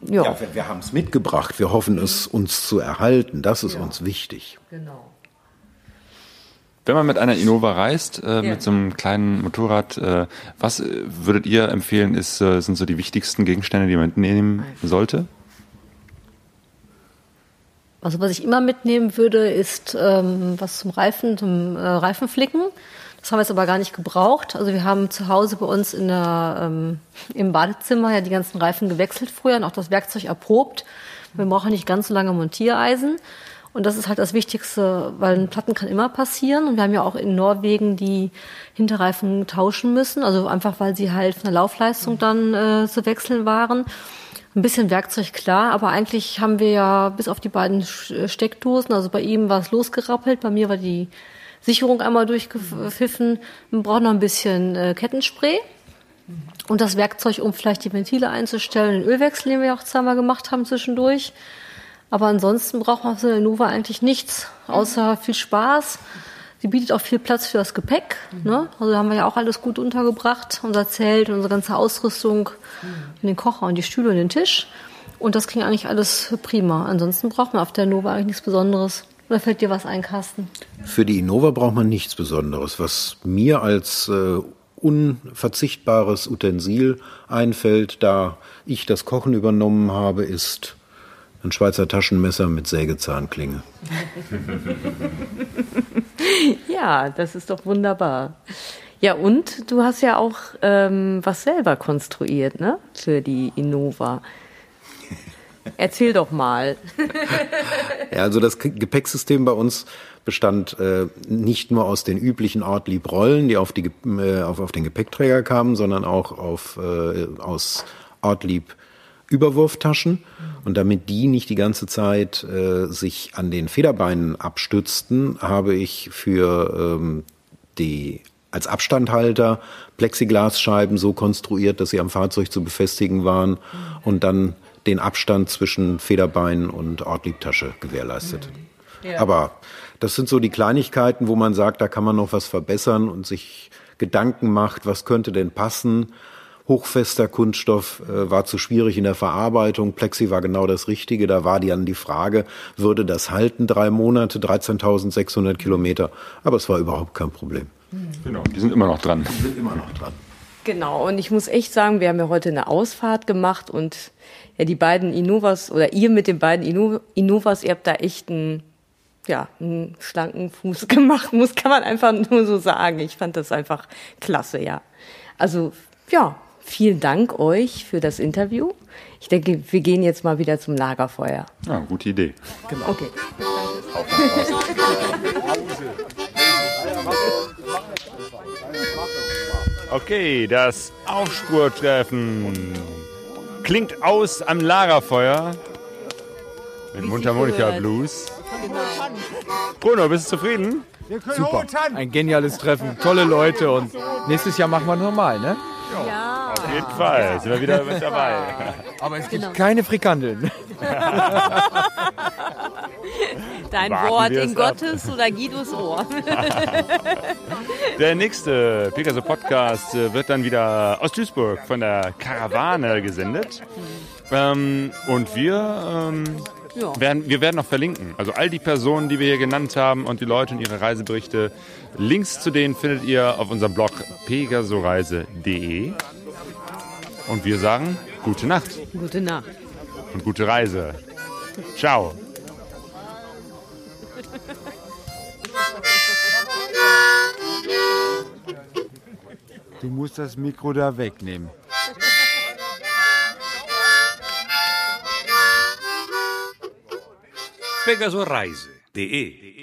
ja. ja wir, wir haben es mitgebracht. Wir hoffen es uns zu erhalten. Das ist ja. uns wichtig. Genau. Wenn man mit einer Innova reist, äh, ja. mit so einem kleinen Motorrad, äh, was äh, würdet ihr empfehlen, ist, äh, sind so die wichtigsten Gegenstände, die man mitnehmen sollte? Also was ich immer mitnehmen würde, ist ähm, was zum Reifen, zum äh, Reifenflicken. Das haben wir jetzt aber gar nicht gebraucht. Also wir haben zu Hause bei uns in der, ähm, im Badezimmer ja die ganzen Reifen gewechselt früher und auch das Werkzeug erprobt. Wir brauchen nicht ganz so lange Montiereisen. Und das ist halt das Wichtigste, weil ein Platten kann immer passieren. Und wir haben ja auch in Norwegen die Hinterreifen tauschen müssen. Also einfach, weil sie halt von der Laufleistung dann äh, zu wechseln waren. Ein bisschen Werkzeug klar, aber eigentlich haben wir ja bis auf die beiden Steckdosen, also bei ihm war es losgerappelt, bei mir war die Sicherung einmal durchgepfiffen. Man braucht noch ein bisschen äh, Kettenspray und das Werkzeug, um vielleicht die Ventile einzustellen, den Ölwechsel, den wir auch zweimal gemacht haben zwischendurch. Aber ansonsten braucht man für Nova eigentlich nichts, außer viel Spaß. Sie bietet auch viel Platz für das Gepäck. Ne? Also da haben wir ja auch alles gut untergebracht. Unser Zelt, unsere ganze Ausrüstung, mhm. den Kocher und die Stühle und den Tisch. Und das klingt eigentlich alles prima. Ansonsten braucht man auf der Nova eigentlich nichts Besonderes. Oder fällt dir was ein, Carsten? Für die Innova braucht man nichts Besonderes. Was mir als äh, unverzichtbares Utensil einfällt, da ich das Kochen übernommen habe, ist ein Schweizer Taschenmesser mit Sägezahnklinge. [laughs] [laughs] ja, das ist doch wunderbar. Ja, und du hast ja auch ähm, was selber konstruiert, ne? Für die Innova. [laughs] Erzähl doch mal. [laughs] ja, also das Gepäcksystem bei uns bestand äh, nicht nur aus den üblichen Ortlieb-Rollen, die auf, die, äh, auf, auf den Gepäckträger kamen, sondern auch auf, äh, aus Ortlieb Überwurftaschen und damit die nicht die ganze Zeit äh, sich an den Federbeinen abstützten, habe ich für ähm, die als Abstandhalter Plexiglasscheiben so konstruiert, dass sie am Fahrzeug zu befestigen waren und dann den Abstand zwischen Federbein und Ortliebtasche gewährleistet. Ja. Aber das sind so die Kleinigkeiten, wo man sagt, da kann man noch was verbessern und sich Gedanken macht, was könnte denn passen hochfester Kunststoff äh, war zu schwierig in der Verarbeitung. Plexi war genau das Richtige. Da war dann die Frage, würde das halten? Drei Monate, 13.600 Kilometer. Aber es war überhaupt kein Problem. Genau, die sind immer noch dran. Die sind immer noch dran. Genau, und ich muss echt sagen, wir haben ja heute eine Ausfahrt gemacht und ja, die beiden Innovas oder ihr mit den beiden Innovas, ihr habt da echt einen, ja, einen schlanken Fuß [laughs] gemacht, muss, kann man einfach nur so sagen. Ich fand das einfach klasse, ja. Also, ja, vielen Dank euch für das Interview. Ich denke, wir gehen jetzt mal wieder zum Lagerfeuer. Ja, gute Idee. Okay. Okay, das Aufspurtreffen klingt aus am Lagerfeuer mit Mundharmonika. Blues. Bruno, bist du zufrieden? Super. Ein geniales Treffen. Tolle Leute und nächstes Jahr machen wir normal, ne? Ja. Auf jeden Fall, sind wir wieder mit dabei. Aber es gibt keine Frikandeln. [laughs] Dein Warten Wort in ab. Gottes oder Guidos Ohr. Der nächste Pegaso Podcast äh, wird dann wieder aus Duisburg von der Karawane gesendet. Ähm, und wir, ähm, Ja. werden, wir werden noch verlinken. Also all die Personen, die wir hier genannt haben und die Leute und ihre Reiseberichte. Links zu denen findet ihr auf unserem Blog pegasoreise.de. Und wir sagen gute Nacht Gute Nacht. und gute Reise. Ciao. Du musst das Mikro da wegnehmen. pegasoreise.de